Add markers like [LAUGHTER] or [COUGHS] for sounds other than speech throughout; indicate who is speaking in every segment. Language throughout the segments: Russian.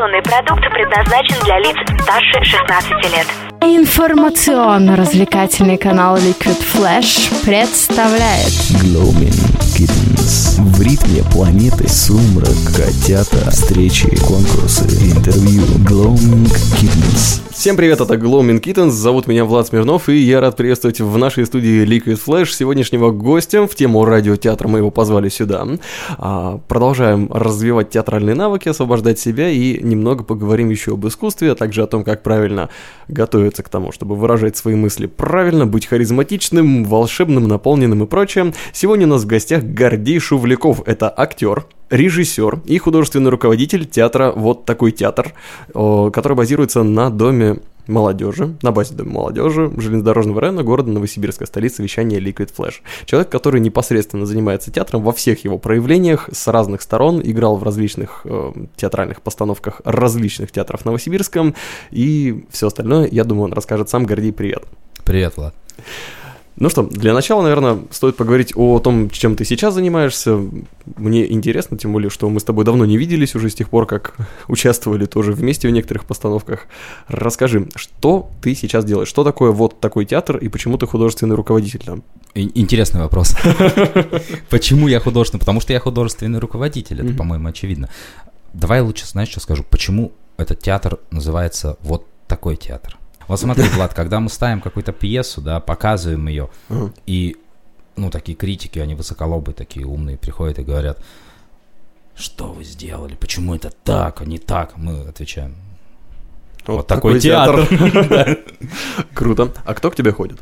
Speaker 1: Информационный продукт предназначен для лиц старше 16 лет.
Speaker 2: Информационно-развлекательный канал Liquid Flash представляет
Speaker 3: Glowing Kittens. В ритме планеты сумрак, котята, встречи, конкурсы, интервью. Glowing Kittens.
Speaker 4: Всем привет, это Gloaming Kittens, зовут меня Влад Смирнов, и я рад приветствовать в нашей студии Liquid Flash сегодняшнего гостя в тему радиотеатра, мы его позвали сюда. А, продолжаем развивать театральные навыки, освобождать себя и немного поговорим еще об искусстве, а также о том, как правильно готовиться к тому, чтобы выражать свои мысли правильно, быть харизматичным, волшебным, наполненным и прочее. Сегодня у нас в гостях Гордей Шувляков, это актер, режиссер и художественный руководитель театра «Вот такой театр», который базируется на Доме молодежи, на базе Дома молодежи железнодорожного района города Новосибирска, столицы вещания Liquid Flash. Человек, который непосредственно занимается театром во всех его проявлениях, с разных сторон, играл в различных э, театральных постановках различных театров Новосибирском и все остальное, я думаю, он расскажет сам. Гордей, привет.
Speaker 5: Привет, Влад.
Speaker 4: Ну что, для начала, наверное, стоит поговорить о том, чем ты сейчас занимаешься. Мне интересно, тем более, что мы с тобой давно не виделись уже с тех пор, как [LAUGHS] участвовали тоже вместе в некоторых постановках. Расскажи, что ты сейчас делаешь? Что такое вот такой театр и почему ты художественный руководитель там?
Speaker 5: Интересный вопрос. [LAUGHS] Почему я художественный? Потому что я художественный руководитель, это, по-моему, очевидно. Давай лучше, знаешь, что скажу? Почему этот театр называется вот такой театр? Вот смотри, Влад, когда мы ставим какую-то пьесу, да, показываем ее, и, ну, такие критики, они высоколобые, такие умные, приходят и говорят, что вы сделали, почему это так, а не так? Мы отвечаем, вот, вот такой, такой театр. [LAUGHS]
Speaker 4: Круто. А кто к тебе ходит?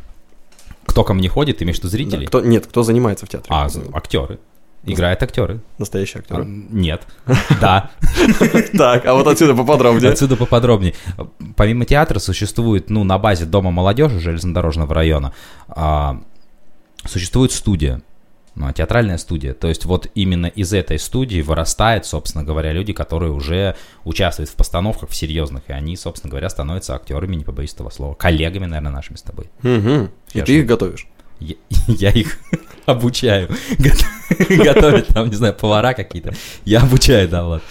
Speaker 5: Кто ко мне ходит, имеешь в виду зрителей?
Speaker 4: кто, нет, кто занимается в театре?
Speaker 5: А, актеры. Играют актеры.
Speaker 4: Настоящие актеры? А,
Speaker 5: нет. [LAUGHS] Да.
Speaker 4: Так, а вот отсюда поподробнее.
Speaker 5: Отсюда поподробнее. Помимо театра существует, ну, на базе Дома молодежи железнодорожного района, а, существует студия, ну, театральная студия. То есть вот именно из этой студии вырастает, собственно говоря, люди, которые уже участвуют в постановках в серьезных, и они, собственно говоря, становятся актерами, не побоюсь этого слова, коллегами, наверное, нашими с тобой.
Speaker 4: Угу. И ты их готовишь?
Speaker 5: Я, [LAUGHS] я их обучаю [LAUGHS] готовить, там, не знаю, повара какие-то. Я обучаю, да, вот.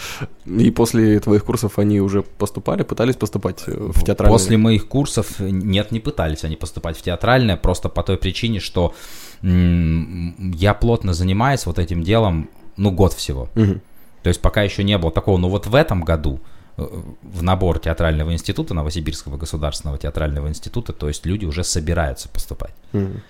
Speaker 4: И после твоих курсов они уже поступали, пытались поступать э, в театральное?
Speaker 5: После моих курсов нет, не пытались они поступать в театральное, просто по той причине, что я плотно занимаюсь вот этим делом, ну, год всего. Угу. То есть пока еще не было такого, но вот в этом году э, в набор театрального института, Новосибирского государственного театрального института, то есть люди уже собираются поступать. Угу.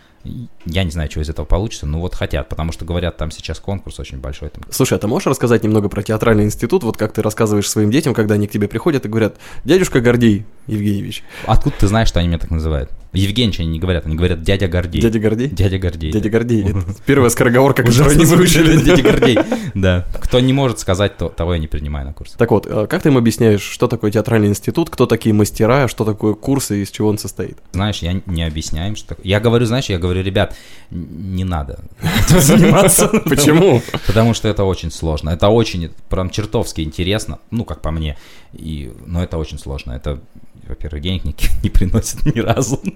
Speaker 5: Я не знаю, что из этого получится, но вот хотят, потому что говорят, там сейчас конкурс очень большой. Там.
Speaker 4: Слушай, а ты можешь рассказать немного про театральный институт, вот как ты рассказываешь своим детям, когда они к тебе приходят и говорят, дядюшка Гордей Евгеньевич.
Speaker 5: Откуда ты знаешь, что они меня так называют? Евгеньевич они не говорят, они говорят дядя Гордей.
Speaker 4: Дядя Гордей?
Speaker 5: Дядя Гордей.
Speaker 4: Дядя Гордей. Первая скороговорка, которую не выучили.
Speaker 5: Дядя Гордей. [LAUGHS] Да. Кто не может сказать, то того я не принимаю на курс.
Speaker 4: Так вот, а как ты им объясняешь, что такое театральный институт, кто такие мастера, что такое курсы и из чего он состоит?
Speaker 5: Знаешь, я не объясняю им, что такое. Я говорю, знаешь, я говорю, ребят, не надо [LAUGHS] заниматься. [LAUGHS]
Speaker 4: Почему?
Speaker 5: Потому что это очень сложно. Это очень, прям чертовски интересно, ну, как по мне. И, но это очень сложно. Это во-первых, денег не, [LAUGHS] не приносят ни разу. [LAUGHS]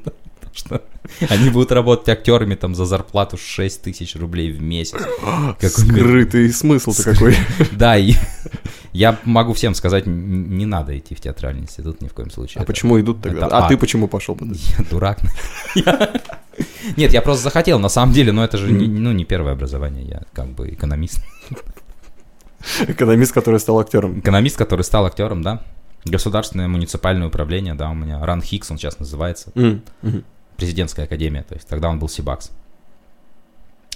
Speaker 5: Потому что они будут работать актерами там за зарплату 6 тысяч рублей в месяц. [GASPS]
Speaker 4: Скрытый смысл-то какой. [LAUGHS]
Speaker 5: Да, и я могу всем сказать, не надо идти в театральный институт ни в коем случае.
Speaker 4: А это, почему идут тогда? Это, а, а ты почему пошел?
Speaker 5: Я дурак. Нет, я просто захотел, на самом деле, но это же не, ну, не первое образование, я как бы экономист.
Speaker 4: Экономист, который стал актером.
Speaker 5: Экономист, который стал актером, да. Государственное муниципальное управление, да, у меня Ран Хикс, он сейчас называется. Mm -hmm. Президентская академия, то есть тогда он был Сибакс.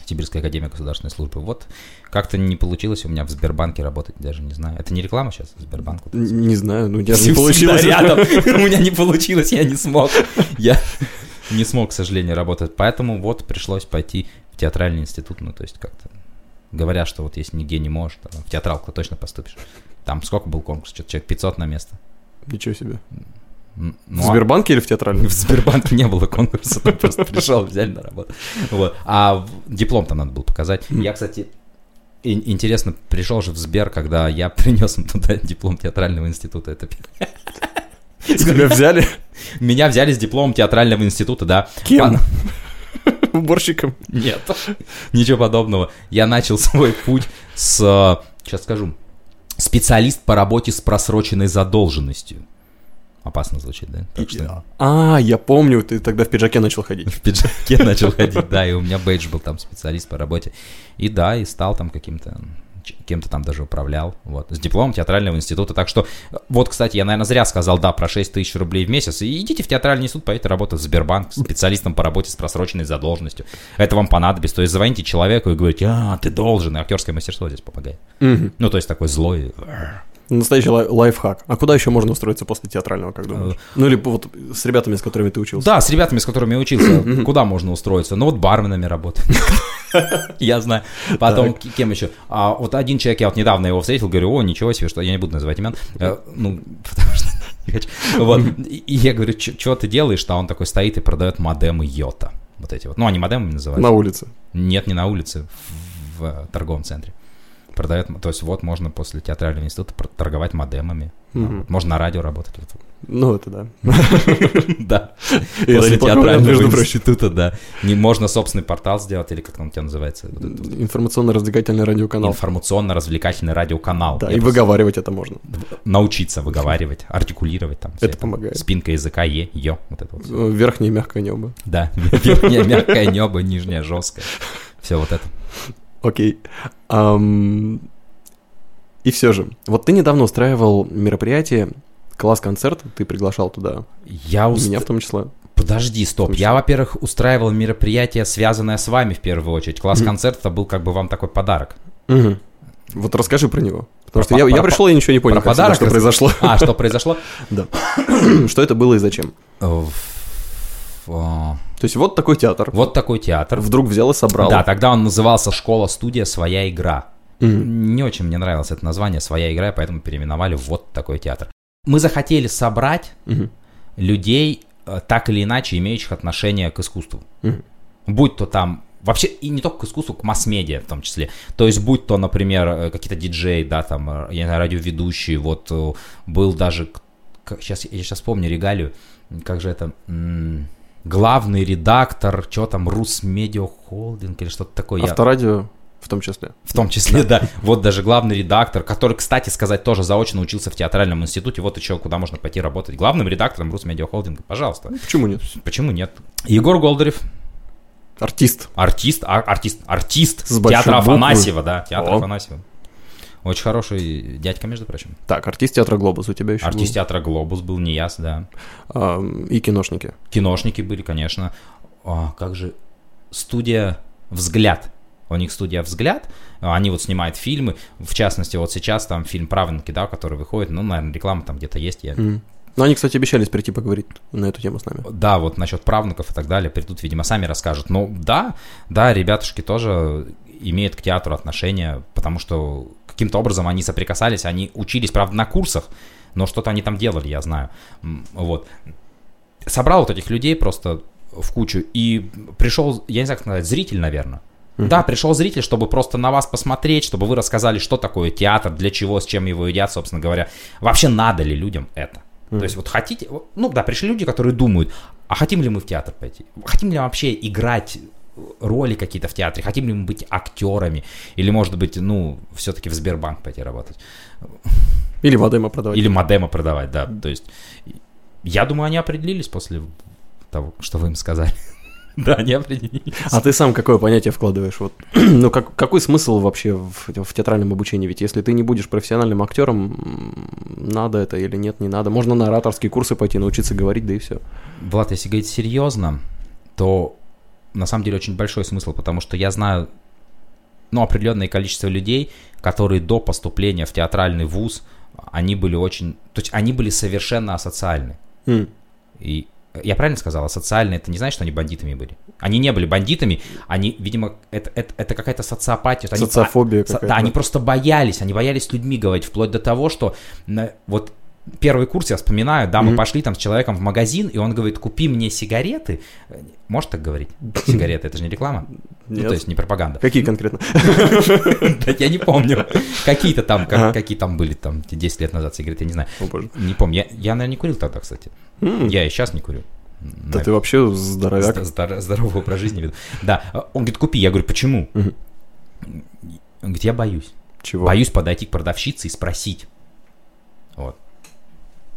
Speaker 5: Сибирская академия государственной службы. Вот как-то не получилось у меня в Сбербанке работать, даже не знаю. Это не реклама сейчас Сбербанку?
Speaker 4: Не знаю, ну я не получилось.
Speaker 5: рядом. [LAUGHS] У меня не получилось, я не смог. Я не смог, к сожалению, работать. Поэтому вот пришлось пойти в театральный институт, ну то есть как-то говоря, что вот если нигде не можешь, в театралку точно поступишь. Там сколько был конкурс? Что-то человек 500 на место.
Speaker 4: Ничего себе. Ну, в а Сбербанке а... или в театральном? [LAUGHS]
Speaker 5: В Сбербанке не было конкурса, ты просто пришел, взяли на работу. Вот. А диплом там надо было показать. Я, кстати, интересно, пришел же в Сбер, когда я [LAUGHS] принес им туда диплом театрального института. Это
Speaker 4: Тебя взяли?
Speaker 5: Меня взяли с дипломом театрального института, да.
Speaker 4: Кем? [LAUGHS] Уборщиком?
Speaker 5: Нет, ничего подобного. Я начал свой путь с... Сейчас скажу. Специалист по работе с просроченной задолженностью. Опасно звучит, да? Так что
Speaker 4: А, я помню, ты тогда в пиджаке начал ходить.
Speaker 5: в пиджаке начал ходить, да, и у меня бейдж был там специалист по работе. И да, и стал там каким-то кем-то там даже управлял, вот, с дипломом театрального института. Так что, э, вот, кстати, я, наверное, зря сказал, да, про 6 тысяч рублей в месяц. И идите в театральный институт, поедете работать в Сбербанк специалистом по работе с просроченной задолженностью. Это вам понадобится. То есть звоните человеку и говорите, а, ты должен. И актерское мастерство здесь помогает. Ну, то есть такой злой.
Speaker 4: Настоящий лай- лайфхак. А куда еще можно устроиться после театрального, как думаешь? Ну или вот с ребятами, с которыми ты учился.
Speaker 5: Да, с ребятами, с которыми я учился, [COUGHS] куда можно устроиться? Ну вот барменами работать. [LAUGHS] Я знаю. Потом кем еще? А вот один человек, я вот недавно его встретил, говорю, о, ничего себе, что я не буду называть имен. Э, Ну, [LAUGHS] потому что не хочу. Вот. И я говорю, что ты делаешь? А он такой стоит и продает модемы Йота. Вот эти вот. Ну, они модемами называются.
Speaker 4: На улице.
Speaker 5: Нет, не на улице, в торговом центре. Продает, то есть вот можно после театрального института торговать модемами. Вот, Можно на радио работать. Вот.
Speaker 4: Ну, это да. [LAUGHS]
Speaker 5: Да. После театрального института, да. Не можно собственный портал сделать, или как там у тебя называется?
Speaker 4: Информационно-развлекательный радиоканал.
Speaker 5: Информационно-развлекательный радиоканал.
Speaker 4: Да, и выговаривать это можно.
Speaker 5: Научиться выговаривать, артикулировать там.
Speaker 4: Это помогает.
Speaker 5: Спинка языка, е, ё, вот это вот.
Speaker 4: Э, Верхнее мягкое небо.
Speaker 5: Да, [LAUGHS] верхнее мягкое небо, нижнее жесткое. Все вот это.
Speaker 4: Окей. Ам, И все же, вот ты недавно устраивал мероприятие, класс-концерт, ты приглашал туда,
Speaker 5: Я уст-
Speaker 4: меня в том числе.
Speaker 5: Подожди, стоп. Я, во-первых, устраивал мероприятие, связанное с вами в первую очередь. Класс-концерт это был как бы вам такой подарок.
Speaker 4: Мгм. Вот расскажи про него. Потому
Speaker 5: Про
Speaker 4: что я,
Speaker 5: по-
Speaker 4: я
Speaker 5: про-
Speaker 4: пришел и ничего не понял,
Speaker 5: про
Speaker 4: как всегда,
Speaker 5: подарок
Speaker 4: что
Speaker 5: рас-
Speaker 4: произошло.
Speaker 5: А, что произошло? [LAUGHS]
Speaker 4: Да. [CLEARS THROAT] Что это было и зачем?
Speaker 5: В-
Speaker 4: То есть вот такой театр.
Speaker 5: Вот такой театр.
Speaker 4: Вдруг взял и собрал.
Speaker 5: Да, тогда он назывался «Школа-студия. Своя игра».
Speaker 4: Мгм.
Speaker 5: Не очень мне нравилось это название «Своя игра», поэтому переименовали вот такой театр. Мы захотели собрать
Speaker 4: Мгм.
Speaker 5: людей, э, так или иначе имеющих отношение к искусству.
Speaker 4: Мгм.
Speaker 5: Будь то там Вообще, и не только к искусству, к масс-медиа в том числе. То есть, будь то, например, э, какие-то диджеи, да, там, э, я знаю, радиоведущие, вот был даже, сейчас, я сейчас помню регалию, как же это, м, главный редактор, что там, Рус Медиа Холдинг или что-то такое. Я-
Speaker 4: Авторадио в том числе.
Speaker 5: в том числе, да. Вот даже главный редактор, который, кстати сказать, тоже заочно учился в театральном институте. Вот еще куда можно пойти работать. Главным редактором Рус Медиа Холдинга. Пожалуйста.
Speaker 4: Почему нет?
Speaker 5: Почему нет? Егор Голдарев,
Speaker 4: Артист.
Speaker 5: артист, а- артист, артист
Speaker 4: С
Speaker 5: театра. Афанасьева, да, театр
Speaker 4: О.
Speaker 5: Афанасьева. Очень хороший дядька, между прочим.
Speaker 4: Так, артист театра Глобус у тебя еще
Speaker 5: Артист театра Глобус был, не яс, да.
Speaker 4: был. Ам, И киношники.
Speaker 5: Киношники были, конечно. А, как же студия «Взгляд». У них студия «Взгляд», они вот снимают фильмы, в частности, вот сейчас там фильм «Правнуки», да, который выходит, ну, наверное, реклама там где-то есть, я...
Speaker 4: М. Ну, они, кстати, обещались прийти поговорить на эту тему с нами.
Speaker 5: Да, вот насчет правнуков и так далее, придут, видимо, сами расскажут. Но да, да, ребятушки тоже имеют к театру отношение, потому что каким-то образом они соприкасались, они учились, правда, на курсах, но что-то они там делали, я знаю. Вот. Собрал вот этих людей просто в кучу, и пришел, я не знаю, как сказать, зритель, наверное. Да, пришел зритель, чтобы просто на вас посмотреть, чтобы вы рассказали, что такое театр, для чего, с чем его едят, собственно говоря. Вообще надо ли людям это? То есть вот хотите, ну да, пришли люди, которые думают, а хотим ли мы в театр пойти? Хотим ли вообще играть роли какие-то в театре? Хотим ли мы быть актерами? Или, может быть, ну, все-таки в Сбербанк пойти работать?
Speaker 4: Или модема продавать.
Speaker 5: Или модема продавать, да. То есть, я думаю, они определились после того, что вы им сказали. [LAUGHS] Да, они определились.
Speaker 4: А ты сам какое понятие вкладываешь? Вот, [CLEARS THROAT] ну, как, какой смысл вообще в, в театральном обучении? Ведь если ты не будешь профессиональным актером, надо это или нет, не надо. Можно на ораторские курсы пойти, научиться говорить, да и все.
Speaker 5: Влад, если говорить серьезно, то на самом деле очень большой смысл, потому что я знаю, ну, определенное количество людей, которые до поступления в театральный вуз, они были очень, то есть они были совершенно асоциальны. И я правильно сказал, асоциальные, это не значит, что они бандитами были. Они не были бандитами, они, видимо, это, это, это какая-то социопатия. Они-
Speaker 4: Социофобия
Speaker 5: а, со-
Speaker 4: какая-то.
Speaker 5: Да, они просто боялись, они боялись людьми говорить, вплоть до того, что вот первый курс я вспоминаю, да, мы
Speaker 4: Мгм.
Speaker 5: пошли там с человеком в магазин, и он говорит, купи мне сигареты. Можешь так говорить? [LAUGHS] Сигареты, это же не реклама? Ну,
Speaker 4: Нет.
Speaker 5: то есть не пропаганда.
Speaker 4: Какие конкретно? [LAUGHS]
Speaker 5: Я не помню. Какие-то там, какие там были там 10 лет назад сигареты, я не знаю. Не помню. Я, наверное, не курил тогда, кстати. Я и сейчас не курю.
Speaker 4: Да ты вообще здоровяк.
Speaker 5: Зд- здор- Здоровый образ жизни веду. Да. Он говорит, купи. Я говорю, почему? Он говорит, я боюсь.
Speaker 4: Чего?
Speaker 5: Боюсь подойти к продавщице и спросить.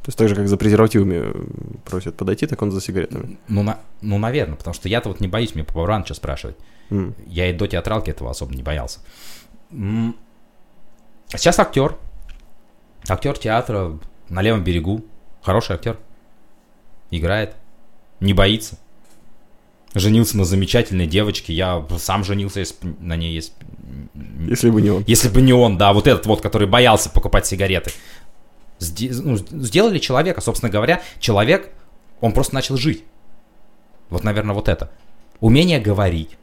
Speaker 4: То есть так же, как за презервативами э, просят подойти, так он за сигаретами.
Speaker 5: Ну, на, ну, наверное, потому что я-то вот не боюсь мне по что спрашивать.
Speaker 4: М.
Speaker 5: Я и до театралки этого особо не боялся. Сейчас актер. Актер театра на левом берегу. Хороший актер. Играет. Не боится. Женился на замечательной девочке. Я сам женился, если на ней.
Speaker 4: Если бы не он.
Speaker 5: Если бы не он, да, вот этот вот, который боялся покупать сигареты. Ну, сделали человека, собственно говоря, человек, он просто начал жить. Вот, наверное, вот это. Умение говорить.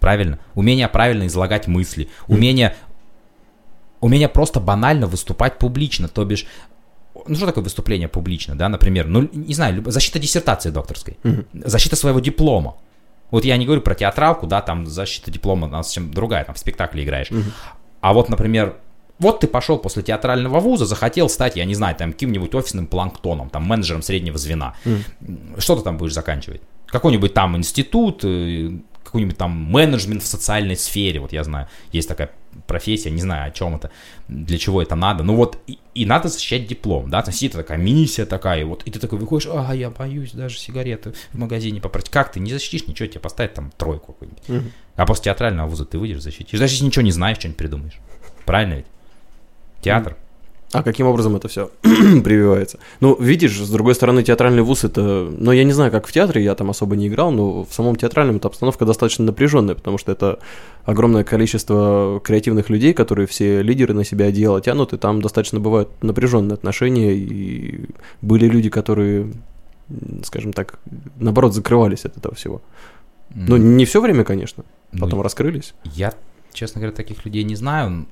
Speaker 5: Правильно? Умение правильно излагать мысли. Умение, умение просто банально выступать публично. То бишь, ну что такое выступление публично, да, например, ну, не знаю, защита диссертации докторской, защита своего диплома. Вот я не говорю про театралку, да, там защита диплома, она совсем другая, там в спектакле играешь. А вот, например, вот ты пошел после театрального вуза, захотел стать, я не знаю, там каким-нибудь офисным планктоном, там менеджером среднего звена. Что ты там будешь заканчивать? Какой-нибудь там институт, э, какой-нибудь там менеджмент в социальной сфере, вот я знаю, есть такая профессия, не знаю, о чем это, для чего это надо. Ну вот, и, и надо защищать диплом, да, там сидит такая миссия такая, и вот, и ты такой выходишь, а, я боюсь даже сигареты в магазине попросить. Как ты не защитишь ничего, тебе поставят там тройку какую-нибудь. А после театрального вуза ты выйдешь, защитишь. Даже если ничего не знаешь, что-нибудь придумаешь. Правильно ведь? Театр.
Speaker 4: А каким образом это все [CLEARS THROAT] прививается? Ну, видишь, с другой стороны, театральный вуз это... Ну, я не знаю, как в театре, я там особо не играл, но в самом театральном эта обстановка достаточно напряженная, потому что это огромное количество креативных людей, которые все лидеры на себя одеяло тянут, и там достаточно бывают напряженные отношения, и были люди, которые, скажем так, наоборот, закрывались от этого всего. Ну, не все время, конечно,
Speaker 5: Ну,
Speaker 4: потом раскрылись.
Speaker 5: Я, честно говоря, таких людей не знаю.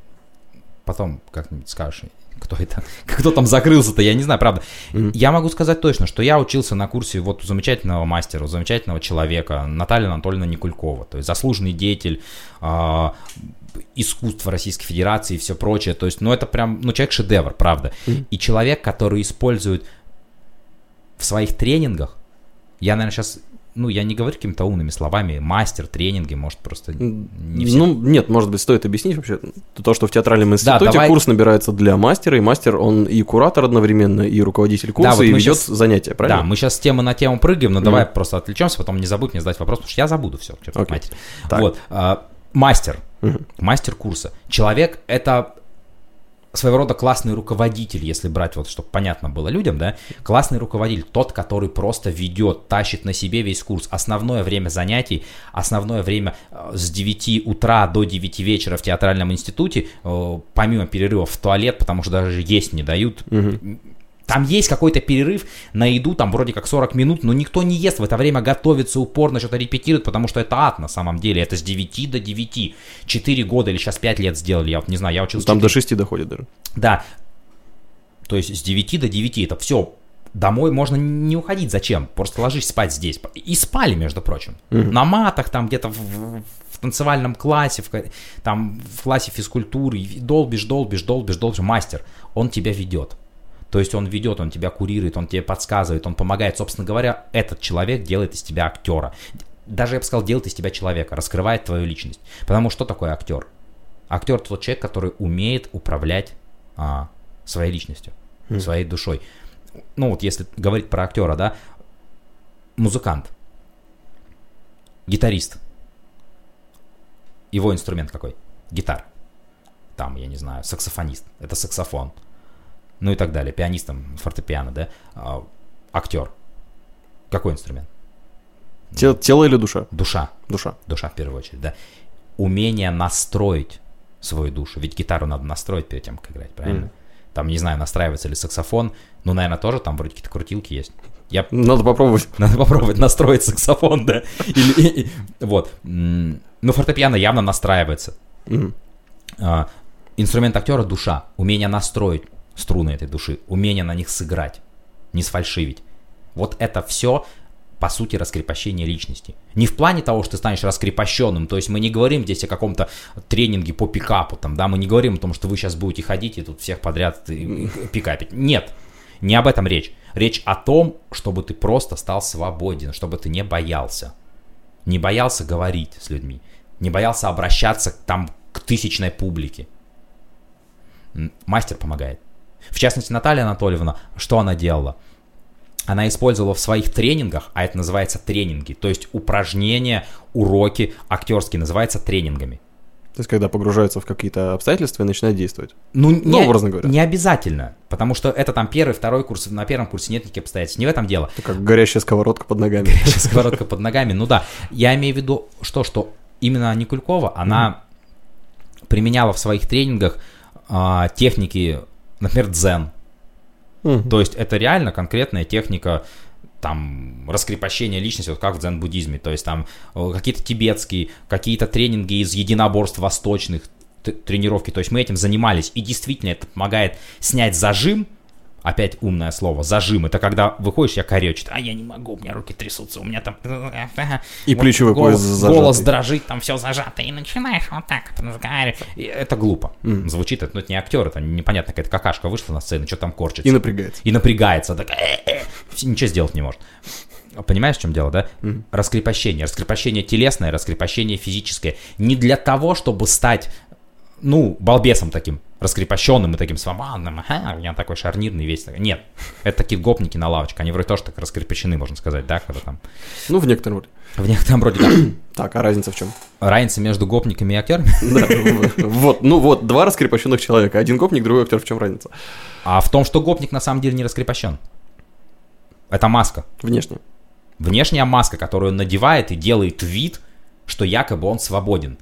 Speaker 5: Потом как-нибудь скажешь, кто это, [LAUGHS] кто там закрылся-то, я не знаю, правда.
Speaker 4: Мгм.
Speaker 5: Я могу сказать точно, что я учился на курсе вот у замечательного мастера, у замечательного человека, Наталья Анатольевна Никулькова, то есть заслуженный деятель а, искусства Российской Федерации и все прочее. То есть, ну это прям, ну человек шедевр, правда.
Speaker 4: Мгм.
Speaker 5: И человек, который использует в своих тренингах, я, наверное, сейчас, ну я не говорю какими-то умными словами, мастер тренинги, может просто не все
Speaker 4: Ну, нет, может быть, стоит объяснить вообще то, что в театральном институте
Speaker 5: давай.
Speaker 4: курс набирается для мастера, и мастер, он и куратор одновременно, и руководитель курса,
Speaker 5: вот
Speaker 4: и ведет
Speaker 5: щас-
Speaker 4: занятия, правильно?
Speaker 5: Да, мы сейчас с темы на тему прыгаем, но давай просто отвлечемся, потом не забудь мне задать вопрос, потому что я забуду все, матери.
Speaker 4: Так.
Speaker 5: Вот, а, мастер,
Speaker 4: Мгм.
Speaker 5: мастер курса. Человек — это своего рода классный руководитель, если брать вот, чтобы понятно было людям, да, классный руководитель, тот, который просто ведет, тащит на себе весь курс. Основное время занятий, основное время э, с 9 утра до 9 вечера в театральном институте, э, помимо перерывов в туалет, потому что даже есть не дают, там есть какой-то перерыв на еду, там вроде как 40 минут, но никто не ест в это время, готовится упорно, что-то репетирует, потому что это ад на самом деле. Это с 9 до 9. 4 года или сейчас 5 лет сделали, я вот не знаю, я учился...
Speaker 4: Там до
Speaker 5: 4.
Speaker 4: 6 доходит даже.
Speaker 5: Да. То есть с 9 до 9 это все. Домой можно не уходить. Зачем? Просто ложись спать здесь. И спали, между прочим. На матах, там где-то в, в- танцевальном классе, в, там в классе физкультуры. Долбишь, долбишь, долбишь, долбишь. Мастер, он тебя ведет. То есть он ведет, он тебя курирует, он тебе подсказывает, он помогает. Собственно говоря, этот человек делает из тебя актера. Даже, я бы сказал, делает из тебя человека, раскрывает твою личность. Потому что такое актер? Актер тот человек, который умеет управлять а, своей личностью, своей душой. Ну вот если говорить про актера, да, музыкант, гитарист. Его инструмент какой? Гитара. Там, я не знаю, саксофонист. Это саксофон. Ну и так далее. Пианист, там, фортепиано, да. А, актер. Какой инструмент?
Speaker 4: Те- тело или душа?
Speaker 5: Душа.
Speaker 4: Душа.
Speaker 5: Душа в первую очередь, да. Умение настроить свою душу. Ведь гитару надо настроить перед тем, как играть, правильно? Там, не знаю, настраивается ли саксофон. Ну, наверное, тоже там вроде какие-то крутилки есть. Я
Speaker 4: Надо попробовать. [LAUGHS]
Speaker 5: надо попробовать настроить саксофон, да. [LAUGHS] Или, и- и- вот. Ну, фортепиано явно настраивается.
Speaker 4: Мгм.
Speaker 5: А, Инструмент актера — душа. Умение настроить струны этой души. Умение на них сыграть. Не сфальшивить. Вот это все по сути, раскрепощение личности. Не в плане того, что ты станешь раскрепощенным, то есть мы не говорим здесь о каком-то тренинге по пикапу, там, да, мы не говорим о том, что вы сейчас будете ходить и тут всех подряд пикапить. Нет, не об этом речь. Речь о том, чтобы ты просто стал свободен, чтобы ты не боялся. Не боялся говорить с людьми, не боялся обращаться там к тысячной публике. мастер помогает. В частности, Наталья Анатольевна, что она делала? Она использовала в своих тренингах, а это называется тренинги, то есть упражнения, уроки актерские называются тренингами.
Speaker 4: То есть, когда погружаются в какие-то обстоятельства и начинают действовать.
Speaker 5: Ну, не,
Speaker 4: образно говоря.
Speaker 5: не обязательно, потому что это там первый, второй курс, на первом курсе нет никаких обстоятельств, не в этом дело.
Speaker 4: Это как горящая сковородка под ногами.
Speaker 5: Сейчас сковородка под ногами, ну да. Я имею в виду, что, что именно Никулькова, она применяла в своих тренингах а, техники, например, дзен.
Speaker 4: Мгм.
Speaker 5: То есть это реально конкретная техника там раскрепощения личности, вот как в дзен-буддизме. То есть там э, какие-то тибетские, какие-то тренинги из единоборств восточных, тренировки. То есть мы этим занимались. И действительно это помогает снять зажим, Опять умное слово, зажим. Это когда выходишь, я коречит, а я не могу, у меня руки трясутся, у меня там...
Speaker 4: И
Speaker 5: Вот
Speaker 4: плечевой
Speaker 5: голос,
Speaker 4: пояс зажатый.
Speaker 5: голос дрожит, там все зажато, и начинаешь вот так вот разговаривать. И это глупо. Звучит, это, ну, это не актер, это непонятно, какая-то какашка вышла на сцену, что там корчится.
Speaker 4: И напрягается.
Speaker 5: И напрягается, так, «Э-э-э». Всё, ничего сделать не может. Понимаешь, в чем дело, да? Раскрепощение. Раскрепощение телесное, раскрепощение физическое. Не для того, чтобы стать, ну, балбесом таким, раскрепощенным и таким свободным. Ага, я такой шарнирный весь. такой». Нет, это такие гопники на лавочке. Они вроде тоже так раскрепощены, можно сказать, да, когда там...
Speaker 4: Ну, в некотором роде.
Speaker 5: В некотором роде, да. [COUGHS]
Speaker 4: Так, а разница в чем?
Speaker 5: Разница между гопниками и актерами. [LAUGHS]
Speaker 4: Да, вот, ну вот, два раскрепощенных человека. Один гопник, другой актер. В чем разница?
Speaker 5: А в том, что гопник на самом деле не раскрепощен. Это маска.
Speaker 4: Внешне.
Speaker 5: Внешняя маска, которую он надевает и делает вид, что якобы он свободен.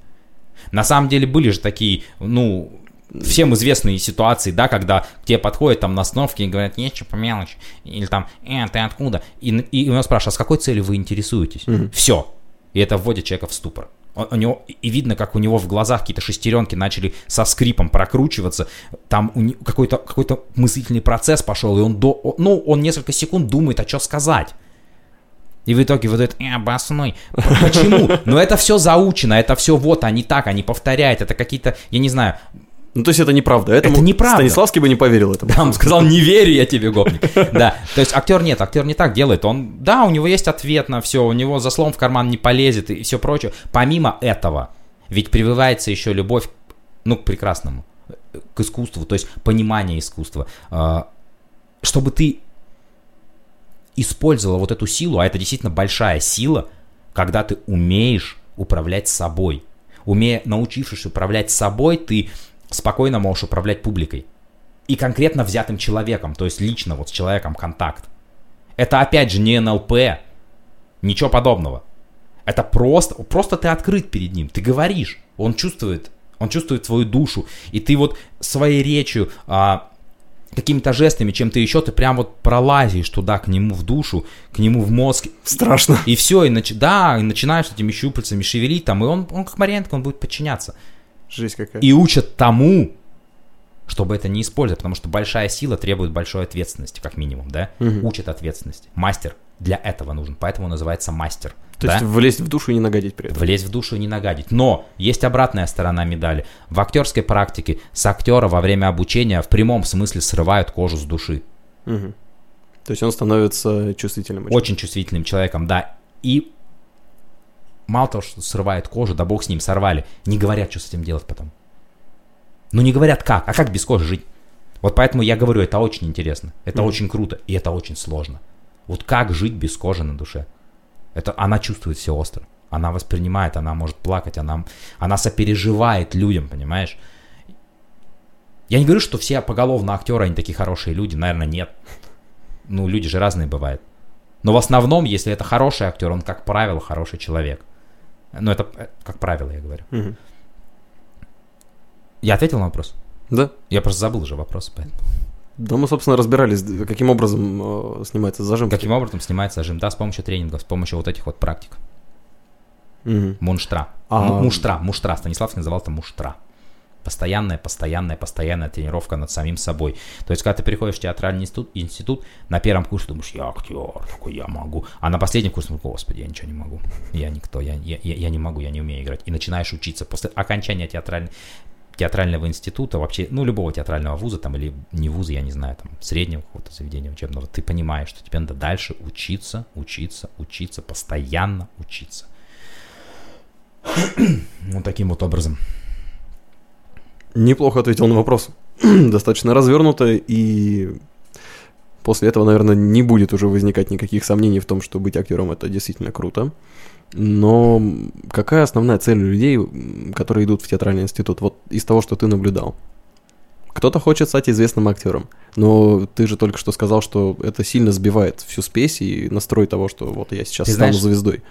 Speaker 5: На самом деле были же такие, ну, всем известные ситуации, да, когда к тебе подходят там на остановке и говорят, есть что по мелочи, или там, э, ты откуда? И, и он спрашивает, а с какой целью вы интересуетесь? Все. И это вводит человека в ступор. Он- у него, и видно, как у него в глазах какие-то шестеренки начали со скрипом прокручиваться, там у не- какой-то какой мыслительный процесс пошел, и он, до, ну, он несколько секунд думает, а что сказать. И в итоге вот этот э, обоснуй. П- Почему? Но это все заучено, это все вот, они так, они повторяют, это какие-то, я не знаю,
Speaker 4: Ну, то есть это неправда. Этому
Speaker 5: Это неправда.
Speaker 4: Станиславский бы не поверил этому.
Speaker 5: да, он сказал, не верю я тебе, гопник. Да, то есть актер нет, актер не так делает. Он, да, у него есть ответ на все, у него за словом в карман не полезет и все прочее. Помимо этого, ведь прививается еще любовь, ну, к прекрасному, к искусству, то есть понимание искусства. А, Чтобы ты использовала вот эту силу, а это действительно большая сила, когда ты умеешь управлять собой. Умея, научившись управлять собой, ты спокойно можешь управлять публикой. И конкретно взятым человеком, то есть лично вот с человеком контакт. Это опять же не НЛП, ничего подобного. Это просто, просто ты открыт перед ним, ты говоришь, он чувствует, он чувствует свою душу, и ты вот своей речью, а, какими-то жестами, чем-то еще, ты прям вот пролазишь туда к нему в душу, к нему в мозг,
Speaker 4: Страшно.
Speaker 5: и все, и начи- да, и начинаешь этими щупальцами шевелить там, и он, он как марионетка, он будет подчиняться.
Speaker 4: Жесть какая.
Speaker 5: И учат тому, чтобы это не использовать, потому что большая сила требует большой ответственности, как минимум, да? Учат ответственности. Мастер для этого нужен, поэтому он называется мастер.
Speaker 4: То
Speaker 5: да?
Speaker 4: есть влезть в душу и не нагадить при этом.
Speaker 5: Влезть в душу и не нагадить. Но есть обратная сторона медали. В актерской практике с актера во время обучения в прямом смысле срывают кожу с души.
Speaker 4: Мгм. То есть он становится чувствительным. очень.
Speaker 5: Очень чувствительным человеком, да. И мало того, что срывает кожу, да бог с ним, сорвали, не говорят, что с этим делать потом. Ну не говорят как, а как без кожи жить? Вот поэтому я говорю, это очень интересно, это очень круто, и это очень сложно. Вот как жить без кожи на душе? Это она чувствует все остро. Она воспринимает, она может плакать, она, она сопереживает людям, понимаешь? Я не говорю, что все поголовно актеры, они такие хорошие люди, наверное, нет. Ну, люди же разные бывают. Но в основном, если это хороший актер, он, как правило, хороший человек. Ну, это э, как правило, я говорю.
Speaker 4: Мгм.
Speaker 5: Я ответил на вопрос?
Speaker 4: Да.
Speaker 5: Я просто забыл уже вопрос. поэтому.
Speaker 4: Да, мы, собственно, разбирались, каким образом э, снимается зажим.
Speaker 5: Каким образом снимается зажим? Да, с помощью тренингов, с помощью вот этих вот практик.
Speaker 4: Мгм.
Speaker 5: Мунштра.
Speaker 4: А-
Speaker 5: Му- Муштра, муштра. Станиславский называл это муштра. Постоянная, постоянная, постоянная тренировка над самим собой. То есть, когда ты приходишь в театральный институт, институт на первом курсе думаешь, я актер, такой я могу. А на последнем курсе думаешь, господи, я ничего не могу. Я никто, я, я, я, не могу, я не умею играть. И начинаешь учиться. После окончания театральной театрального института, вообще, ну, любого театрального вуза, там, или не вуза, я не знаю, там, среднего какого-то заведения учебного, ты понимаешь, что тебе надо дальше учиться, учиться, учиться, постоянно учиться. [CLEARS THROAT] Вот таким вот образом.
Speaker 4: Неплохо ответил на вопрос. [CLEARS THROAT] достаточно развернуто, и после этого, наверное, не будет уже возникать никаких сомнений в том, что быть актером это действительно круто. Но какая основная цель у людей, которые идут в театральный институт, вот из того, что ты наблюдал? Кто-то хочет стать известным актером, но ты же только что сказал, что это сильно сбивает всю спесь и настрой того, что вот я сейчас
Speaker 5: Ты
Speaker 4: стану
Speaker 5: знаешь,
Speaker 4: звездой.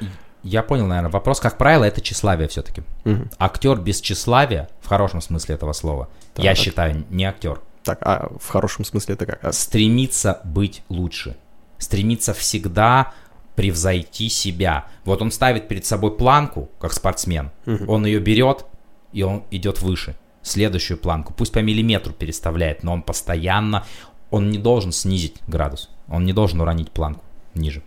Speaker 5: Я понял, наверное, вопрос, как правило, это тщеславие все-таки.
Speaker 4: Мгм.
Speaker 5: Актер без тщеславия, в хорошем смысле этого слова, я
Speaker 4: Так.
Speaker 5: считаю, не актер.
Speaker 4: Так, а в хорошем смысле это как? А,
Speaker 5: Стремится быть лучше. Стремится всегда превзойти себя. Вот он ставит перед собой планку, как спортсмен. Он ее берет, и он идет выше. Следующую планку. Пусть по миллиметру переставляет, но он постоянно... Он не должен снизить градус. Он не должен уронить планку ниже.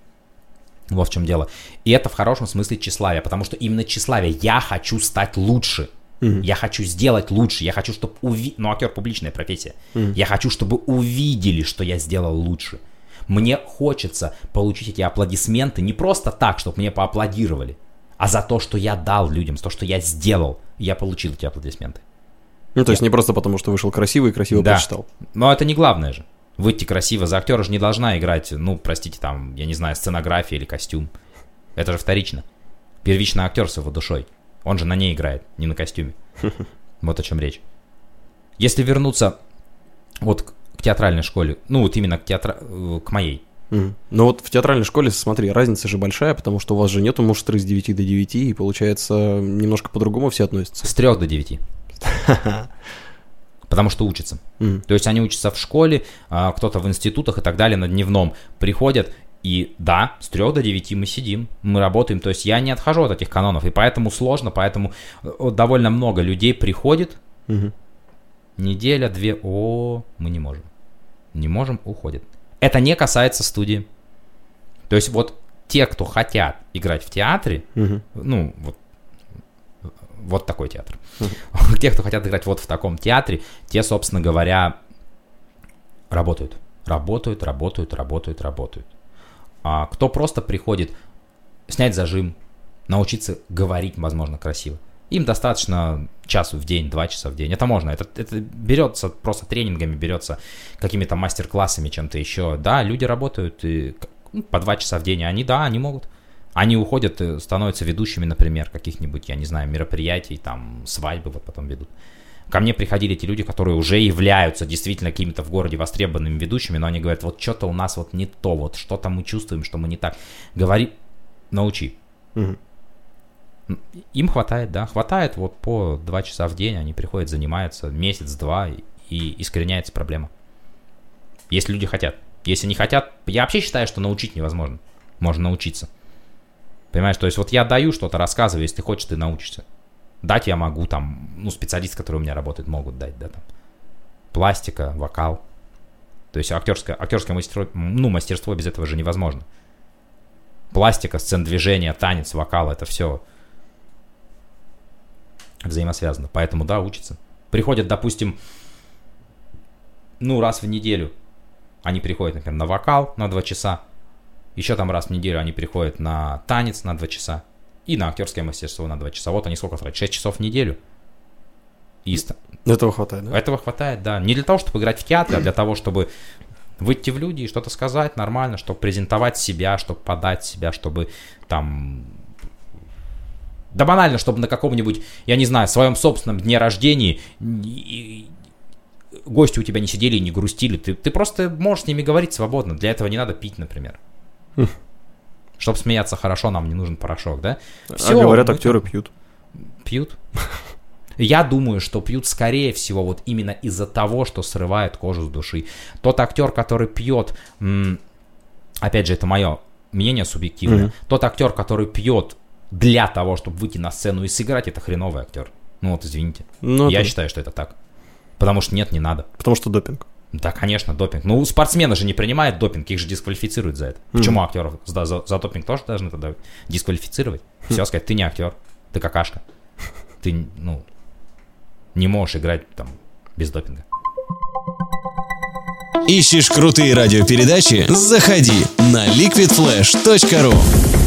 Speaker 5: Вот в чем дело. И это в хорошем смысле тщеславие, потому что именно тщеславие. Я хочу стать лучше. Я хочу сделать лучше. Я хочу, чтобы уви... Ну, актер публичная профессия. Я хочу, чтобы увидели, что я сделал лучше. Мне хочется получить эти аплодисменты не просто так, чтобы мне поаплодировали, а за то, что я дал людям, за то, что я сделал. Я получил эти аплодисменты.
Speaker 4: Ну, то есть не просто потому, что вышел красивый и красиво
Speaker 5: Да.
Speaker 4: прочитал.
Speaker 5: Но это не главное же. Выйти красиво. За актера же не должна играть, ну, простите, там, я не знаю, сценография или костюм. Это же вторично. Первично актер с его душой. Он же на ней играет, не на костюме. [LAUGHS] Вот о чем речь. Если вернуться вот к к театральной школе, ну, вот именно к, театра... э, к моей,
Speaker 4: Мгм. Но вот в театральной школе, смотри, разница же большая, потому что у вас же нету муштры с 9 до 9, и получается немножко по-другому все относятся.
Speaker 5: с 3 до 9. [LAUGHS] Потому что учатся.
Speaker 4: Мгм.
Speaker 5: То есть они учатся в школе, а, кто-то в институтах и так далее на дневном. Приходят, и да, с 3 до 9 мы сидим, мы работаем. То есть я не отхожу от этих канонов, и поэтому сложно, поэтому э, довольно много людей приходит,
Speaker 4: Мгм.
Speaker 5: неделя, две, о, мы не можем. Не можем, уходит. Это не касается студии. То есть вот те, кто хотят играть в театре,
Speaker 4: Мгм.
Speaker 5: ну, вот, вот такой театр. [LAUGHS] Те, кто хотят играть вот в таком театре, те, собственно говоря, работают. Работают, работают, работают, работают. А кто просто приходит снять зажим, научиться говорить, возможно, красиво. Им достаточно часу в день, два часа в день. Это можно. Это, это берется просто тренингами, берется какими-то мастер-классами, чем-то еще. Да, люди работают и ну, по два часа в день. Они, да, они могут. Они уходят, и становятся ведущими, например, каких-нибудь, я не знаю, мероприятий, там, свадьбы вот потом ведут. Ко мне приходили эти люди, которые уже являются действительно какими-то в городе востребованными ведущими, но они говорят, вот что-то у нас вот не то, вот что-то мы чувствуем, что мы не так. Говори, научи.
Speaker 4: Мгм.
Speaker 5: Им хватает, да, хватает вот по два часа в день, они приходят, занимаются месяц-два, и искореняется проблема. Если люди хотят. Если не хотят, я вообще считаю, что научить невозможно. Можно научиться. Понимаешь, то есть вот я даю что-то, рассказываю, если ты хочешь, ты научишься. Дать я могу, там, ну, специалисты, которые у меня работают, могут дать, да, там. Пластика, вокал. То есть актерское, актерское мастерство, ну, мастерство без этого же невозможно. Пластика, сцен движения, танец, вокал, это все взаимосвязано. Поэтому, да, учатся. Приходят, допустим, ну, раз в неделю они приходят, например, на вокал на 2 часа. Еще там раз в неделю они приходят на танец на 2 часа. И на актерское мастерство на 2 часа. Вот они сколько тратят? 6 часов в неделю. И
Speaker 4: Этого хватает, да?
Speaker 5: этого хватает, да. Не для того, чтобы играть в театре, а для того, чтобы выйти в люди и что-то сказать нормально, чтобы презентовать себя, чтобы подать себя, чтобы там... Да банально, чтобы на каком-нибудь, я не знаю, своем собственном дне рождения гости у тебя не сидели и не грустили. Ты, ты просто можешь с ними говорить свободно. Для этого не надо пить, например. [LAUGHS] Чтобы смеяться хорошо, нам не нужен порошок, да?
Speaker 4: а
Speaker 5: Всё,
Speaker 4: говорят,
Speaker 5: мы
Speaker 4: актеры пьют.
Speaker 5: Пьют. [LAUGHS] Я думаю, что пьют скорее всего вот именно из-за того, что срывает кожу с души. Тот актер, который пьет, опять же, это мое мнение субъективное, тот актер, который пьет для того, чтобы выйти на сцену и сыграть, это хреновый актер. Ну вот, извините.
Speaker 4: Ну,
Speaker 5: Я
Speaker 4: это-
Speaker 5: считаю, что это так. Потому что нет, не надо.
Speaker 4: Потому что допинг.
Speaker 5: Да, конечно, допинг. Ну, спортсмены же не принимают допинг, их же дисквалифицируют за это. Почему актеров за, за- за допинг тоже должны тогда дисквалифицировать? Все, сказать, ты не актер, ты какашка. Ты, ну, не можешь играть там без допинга.
Speaker 6: Ищешь крутые радиопередачи? Заходи на liquidflash.ru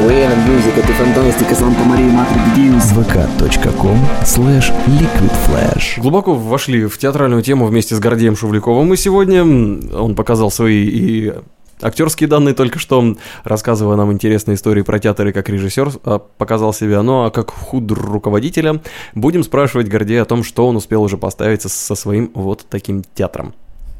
Speaker 7: Buena tu fantastica Santa Maria Mater di Deus.
Speaker 3: vk.com slash liquidflash.
Speaker 4: Глубоко вошли в театральную тему вместе с Гордеем Шувляковым мы сегодня. Он показал свои и актерские данные только что, рассказывая нам интересные истории про театр и как режиссер а, показал себя. Ну а как худ руководителя будем спрашивать Гордея о том, что он успел уже поставить со своим вот таким театром.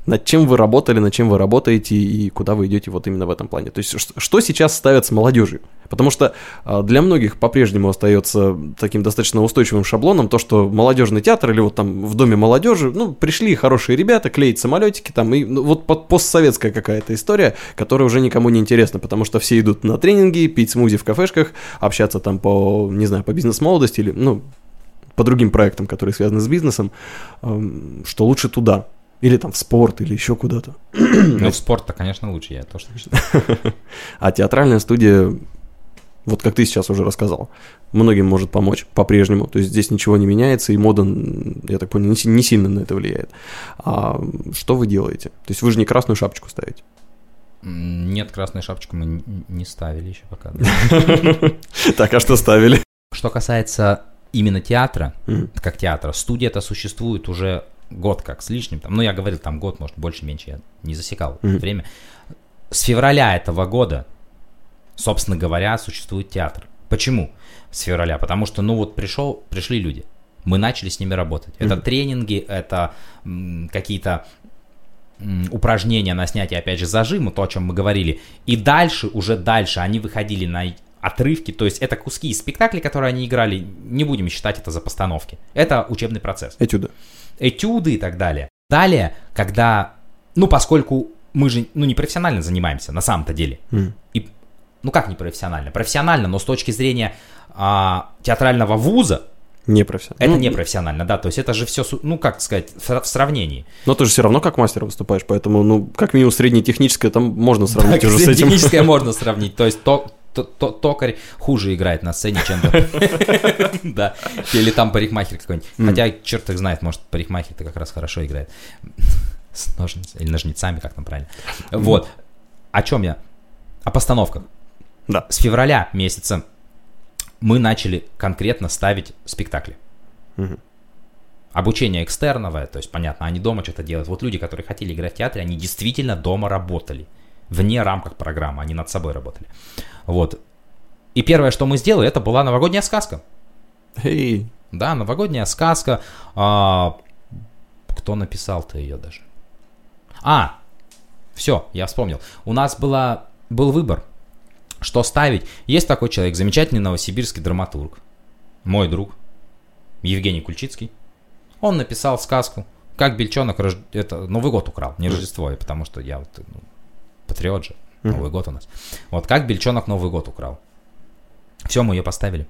Speaker 4: Над чем вы работали, над чем вы работаете и куда вы идете вот именно в этом плане. То есть что, сейчас ставят с молодежью? Потому что а, для многих по-прежнему остается таким достаточно устойчивым шаблоном то, что молодежный театр или вот там в доме молодежи, ну, пришли хорошие ребята, клеить самолетики там, и ну, вот постсоветская какая-то история, которая уже никому не интересна, потому что все идут на тренинги, пить смузи в кафешках, общаться там по, не знаю, по бизнес-молодости или, ну, по другим проектам, которые связаны с бизнесом, что лучше туда. Или там в спорт, или еще куда-то.
Speaker 5: Ну, в спорт-то, конечно, лучше, я тоже так считаю. [LAUGHS]
Speaker 4: А театральная студия, вот как ты сейчас уже рассказал, многим может помочь по-прежнему. То есть здесь ничего не меняется, и мода, я так понял, не си- не сильно на это влияет. А что вы делаете? То есть вы же не красную шапочку ставите.
Speaker 5: Нет, красную шапочку мы не ставили еще пока. [LAUGHS]
Speaker 4: Так, а что ставили?
Speaker 5: Что касается именно театра, как театра, студия-то существует уже год как с лишним. Там, ну, я говорил, там год, может, больше, меньше, я не засекал
Speaker 4: Мгм.
Speaker 5: время. С февраля этого года, собственно говоря, существует театр. Почему с февраля? Потому что, ну, вот пришел, пришли люди. Мы начали с ними работать. Это
Speaker 4: Мгм.
Speaker 5: тренинги, это какие-то упражнения на снятие, опять же, зажима, то, о чем мы говорили. И дальше, уже дальше, они выходили на отрывки, то есть это куски из спектаклей, которые они играли, не будем считать это за постановки. Это учебный процесс.
Speaker 4: Этюды.
Speaker 5: Этюды и так далее. Далее, когда, ну, поскольку мы же, ну, не профессионально занимаемся, на самом-то деле.
Speaker 4: Мгм.
Speaker 5: И, ну, как не профессионально? Профессионально, но с точки зрения а, театрального вуза,
Speaker 4: Не профессионально.
Speaker 5: это
Speaker 4: Ну,
Speaker 5: не профессионально, да, то есть это же все, ну, как сказать, в сра- в сравнении.
Speaker 4: Но ты же все равно как мастер выступаешь, поэтому, ну, как минимум среднетехническое там можно сравнить уже с этим.
Speaker 5: Техническое [LAUGHS] можно сравнить. То есть то, то- то- токарь хуже играет на сцене, чем [LAUGHS] Да. Или там парикмахер какой-нибудь. Хотя, черт их знает, может, парикмахер-то как раз хорошо играет. [LAUGHS] С ножницами, или ножницами, как там правильно. Вот. О чем я? О постановках.
Speaker 4: Да.
Speaker 5: С февраля месяца мы начали конкретно ставить спектакли. Обучение экстерновое, то есть, понятно, они дома что-то делают. Вот люди, которые хотели играть в театре, они действительно дома работали. Вне рамках программы, они над собой работали. Вот. И первое, что мы сделали, это была новогодняя сказка.
Speaker 4: Эй,
Speaker 5: Да, новогодняя сказка. А, кто написал-то ее даже? А, все, я вспомнил. У нас была, был выбор, что ставить. Есть такой человек, замечательный новосибирский драматург, мой друг, Евгений Кульчицкий. Он написал сказку, как Бельчонок рож- это Новый год украл, не Рождество, и потому что я вот, ну, патриот же, Новый год у нас. Вот как Бельчонок Новый год украл. Все, мы ее поставили.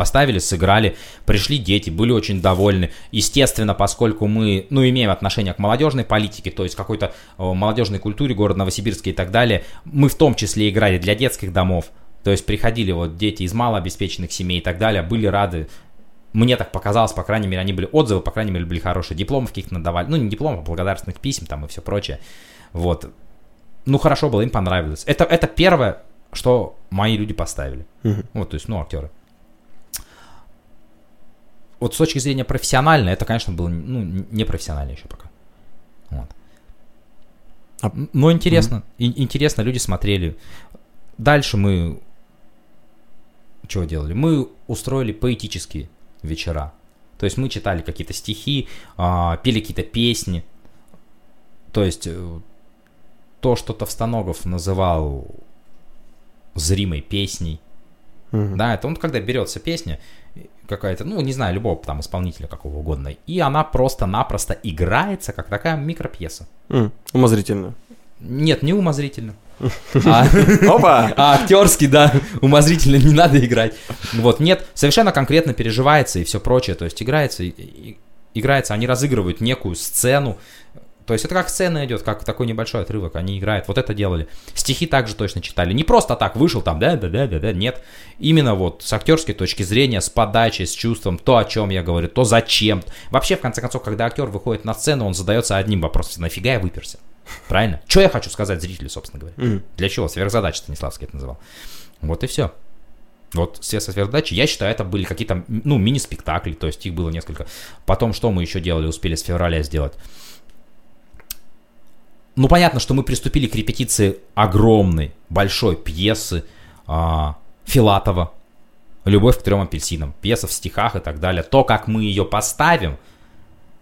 Speaker 5: Поставили, сыграли, пришли дети, были очень довольны. Естественно, поскольку мы, ну, имеем отношение к молодежной политике, то есть какой-то э, молодежной культуре города Новосибирска и так далее, мы в том числе играли для детских домов. То есть приходили вот дети из малообеспеченных семей и так далее, были рады. Мне так показалось, по крайней мере, они были отзывы, по крайней мере, были хорошие. Дипломов каких-то надавали. Ну, не дипломов, а благодарственных писем там и все прочее. Вот. Ну, хорошо было, им понравилось. Это, это первое, что мои люди поставили.
Speaker 4: Мгм.
Speaker 5: Вот, то есть, ну, актеры. Вот с точки зрения профессионально, это, конечно, было ну, не профессионально еще пока. Вот.
Speaker 4: А-
Speaker 5: Но интересно, и- интересно, люди смотрели. Дальше мы что делали? Мы устроили поэтические вечера. То есть мы читали какие-то стихи, а, пели какие-то песни. То есть э, то, что Товстоногов называл зримой песней.
Speaker 4: Мгм.
Speaker 5: Да, это он когда берется песня какая-то, ну, не знаю, любого там исполнителя какого угодно, и она просто-напросто играется, как такая микропьеса.
Speaker 4: М, Умозрительно.
Speaker 5: Нет, не умозрительно. [LAUGHS] А,
Speaker 4: Опа!
Speaker 5: а актерский, да, умозрительно не надо играть. Вот, нет, совершенно конкретно переживается и все прочее. То есть играется, играется, они разыгрывают некую сцену. То есть это как сцена идет, как такой небольшой отрывок, они играют, вот это делали. Стихи также точно читали. Не просто так вышел там, да, да, да, да, да, нет. Именно вот с актерской точки зрения, с подачей, с чувством, то, о чем я говорю, то зачем. Вообще, в конце концов, когда актер выходит на сцену, он задается одним вопросом, нафига я выперся? Правильно? Что я хочу сказать зрителю, собственно говоря? Для чего? Сверхзадача Станиславский это называл. Вот и все. Вот все со сверхзадачи, я считаю, это были какие-то, ну, мини-спектакли, то есть их было несколько. Потом, что мы еще делали, успели с февраля сделать? Ну, понятно, что мы приступили к репетиции огромной, большой пьесы а, Филатова «Любовь к трем апельсинам». Пьеса в стихах и так далее. То, как мы ее поставим,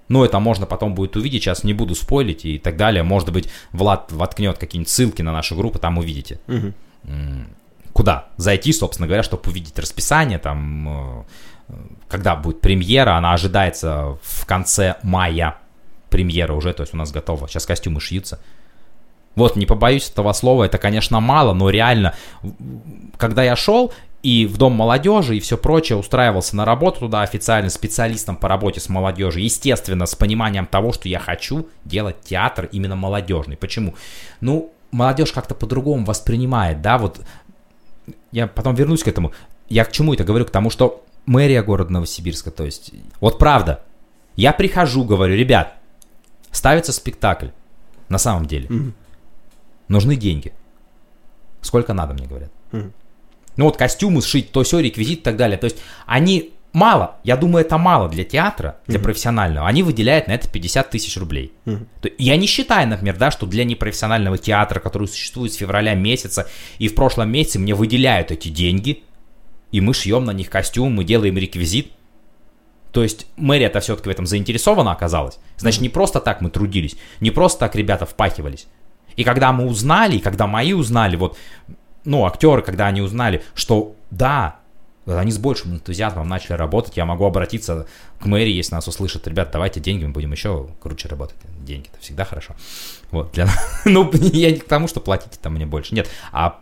Speaker 5: ну, это можно потом будет увидеть, сейчас не буду спойлить и так далее. Может быть, Влад воткнет какие-нибудь ссылки на нашу группу, там увидите. М, Куда зайти, собственно говоря, чтобы увидеть расписание, там, э, когда будет премьера, она ожидается в конце мая. Премьера уже, то есть у нас готова. Сейчас костюмы шьются. Вот, не побоюсь этого слова, это, конечно, мало, но реально, когда я шел и в Дом молодежи и все прочее, устраивался на работу туда официально специалистом по работе с молодежью, естественно, с пониманием того, что я хочу делать театр именно молодежный. Почему? Ну, молодежь как-то по-другому воспринимает, да, вот я потом вернусь к этому. Я к чему это говорю? К тому, что мэрия города Новосибирска, то есть, вот правда, я прихожу, говорю, ребят, ставится спектакль, на самом деле, нужны деньги. Сколько надо, мне говорят. Ну вот костюмы сшить, то все, реквизит и так далее. То есть они мало, я думаю, это мало для театра, для профессионального. Они выделяют на это 50 тысяч рублей. То- Я не считаю, например, да, что для непрофессионального театра, который существует с февраля месяца, и в прошлом месяце мне выделяют эти деньги, и мы шьем на них костюм, мы делаем реквизит. То есть мэрия-то все-таки в этом заинтересована оказалась. Значит, не просто так мы трудились, не просто так ребята впахивались. И когда мы узнали, и когда мои узнали, вот, ну, актеры, когда они узнали, что да, они с большим энтузиазмом начали работать, я могу обратиться к мэрии, если нас услышат, ребят, давайте деньги, мы будем еще круче работать. Деньги это всегда хорошо. Вот, для... [LAUGHS] ну, я не к тому, что платите там мне больше, нет, а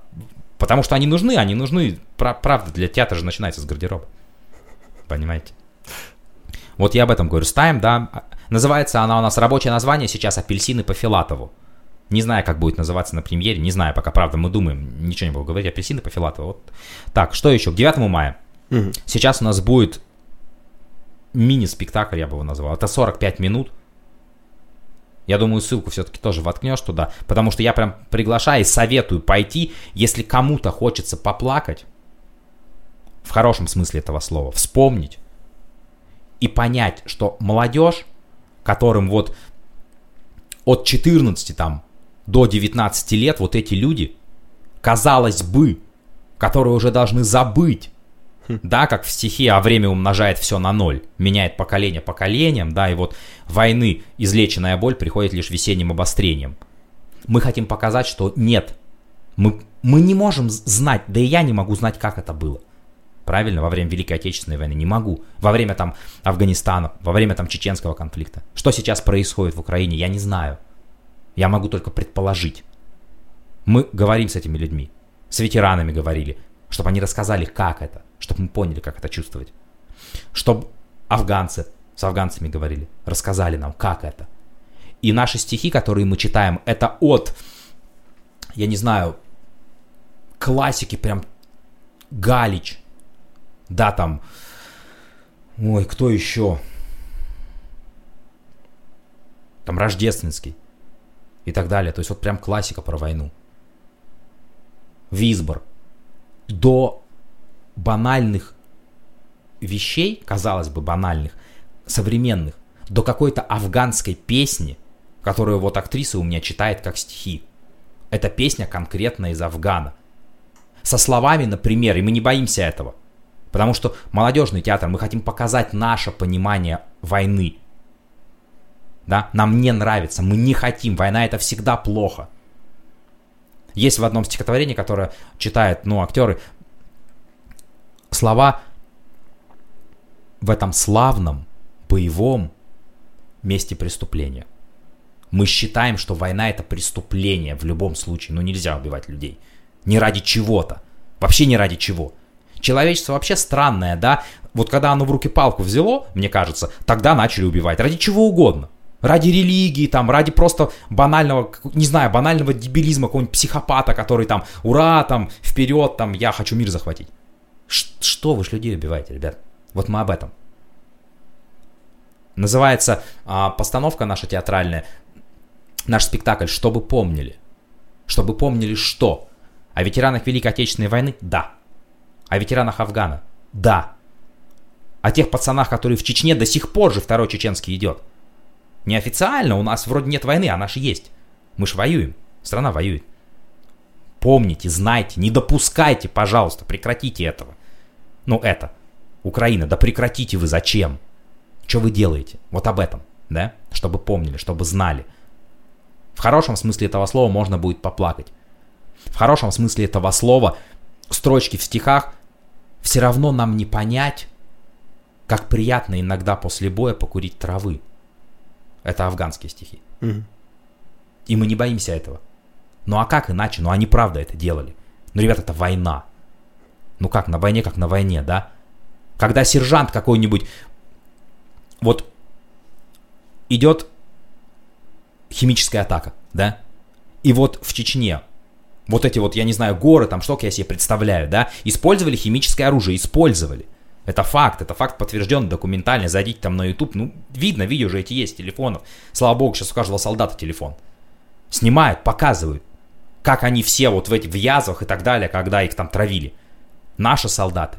Speaker 5: потому что они нужны, они нужны, пра- правда, для театра же начинается с гардероба. Понимаете? Вот я об этом говорю. Ставим, да. Называется она у нас рабочее название сейчас «Апельсины по Филатову». Не знаю, как будет называться на премьере, не знаю пока, правда, мы думаем, ничего не буду говорить, апельсины по Филатову. Вот. Так, что еще? К 9 мая. Сейчас у нас будет мини-спектакль, я бы его назвал. Это 45 минут. Я думаю, ссылку все-таки тоже воткнешь туда, потому что я прям приглашаю и советую пойти, если кому-то хочется поплакать, в хорошем смысле этого слова, вспомнить и понять, что молодежь, которым вот от 14 там до 19 лет вот эти люди, казалось бы, которые уже должны забыть, да, как в стихе, а время умножает все на ноль, меняет поколение поколением, да, и вот войны излеченная боль приходит лишь весенним обострением. Мы хотим показать, что нет, мы, мы не можем знать, да и я не могу знать, как это было. Правильно, во время Великой Отечественной войны не могу. Во время там Афганистана, во время там чеченского конфликта. Что сейчас происходит в Украине, я не знаю. Я могу только предположить. Мы говорим с этими людьми, с ветеранами говорили, чтобы они рассказали, как это, чтобы мы поняли, как это чувствовать. Чтобы афганцы с афганцами говорили, рассказали нам, как это. И наши стихи, которые мы читаем, это от, я не знаю, классики, прям Галич, да, там, ой, кто еще? Там Рождественский и так далее. То есть вот прям классика про войну. Визбор. До банальных вещей, казалось бы, банальных, современных, до какой-то афганской песни, которую вот актриса у меня читает как стихи. Эта песня конкретно из Афгана. Со словами, например, и мы не боимся этого. Потому что молодежный театр, мы хотим показать наше понимание войны. Да? Нам не нравится, мы не хотим. Война это всегда плохо. Есть в одном стихотворении, которое читают, ну, актеры, слова в этом славном, боевом месте преступления. Мы считаем, что война это преступление в любом случае. Ну нельзя убивать людей. Не ради чего-то. Вообще не ради чего. Человечество вообще странное, да? Вот когда оно в руки палку взяло, мне кажется, тогда начали убивать. Ради чего угодно. Ради религии, там, ради просто банального, не знаю, банального дебилизма какого-нибудь психопата, который там, ура, там, вперед, там, я хочу мир захватить. Ш- что вы ж людей убиваете, ребят? Вот мы об этом. Называется а, постановка наша театральная, наш спектакль «Чтобы помнили». Чтобы помнили что? О ветеранах Великой Отечественной войны? Да. О ветеранах Афгана? Да. О тех пацанах, которые в Чечне до сих пор же второй чеченский идет. Неофициально у нас вроде нет войны, а наша есть. Мы ж воюем. Страна воюет. Помните, знайте, не допускайте, пожалуйста, прекратите этого. Ну это, Украина, да прекратите вы, зачем? Что вы делаете? Вот об этом, да? Чтобы помнили, чтобы знали. В хорошем смысле этого слова можно будет поплакать. В хорошем смысле этого слова строчки в стихах все равно нам не понять, как приятно иногда после боя покурить травы. Это афганские стихи. И мы не боимся этого. Ну а как иначе? Ну они правда это делали. Ну, ребят, это война. Ну как, на войне, как на войне, да? Когда сержант какой-нибудь вот идет химическая атака, да? И вот в Чечне вот эти вот, я не знаю, горы, там, что я себе представляю, да, использовали химическое оружие, использовали. Это факт, это факт подтвержден документально, зайдите там на YouTube, ну, видно, видео же эти есть, телефонов. Слава богу, сейчас у каждого солдата телефон. Снимают, показывают, как они все вот в этих в язвах и так далее, когда их там травили. Наши солдаты.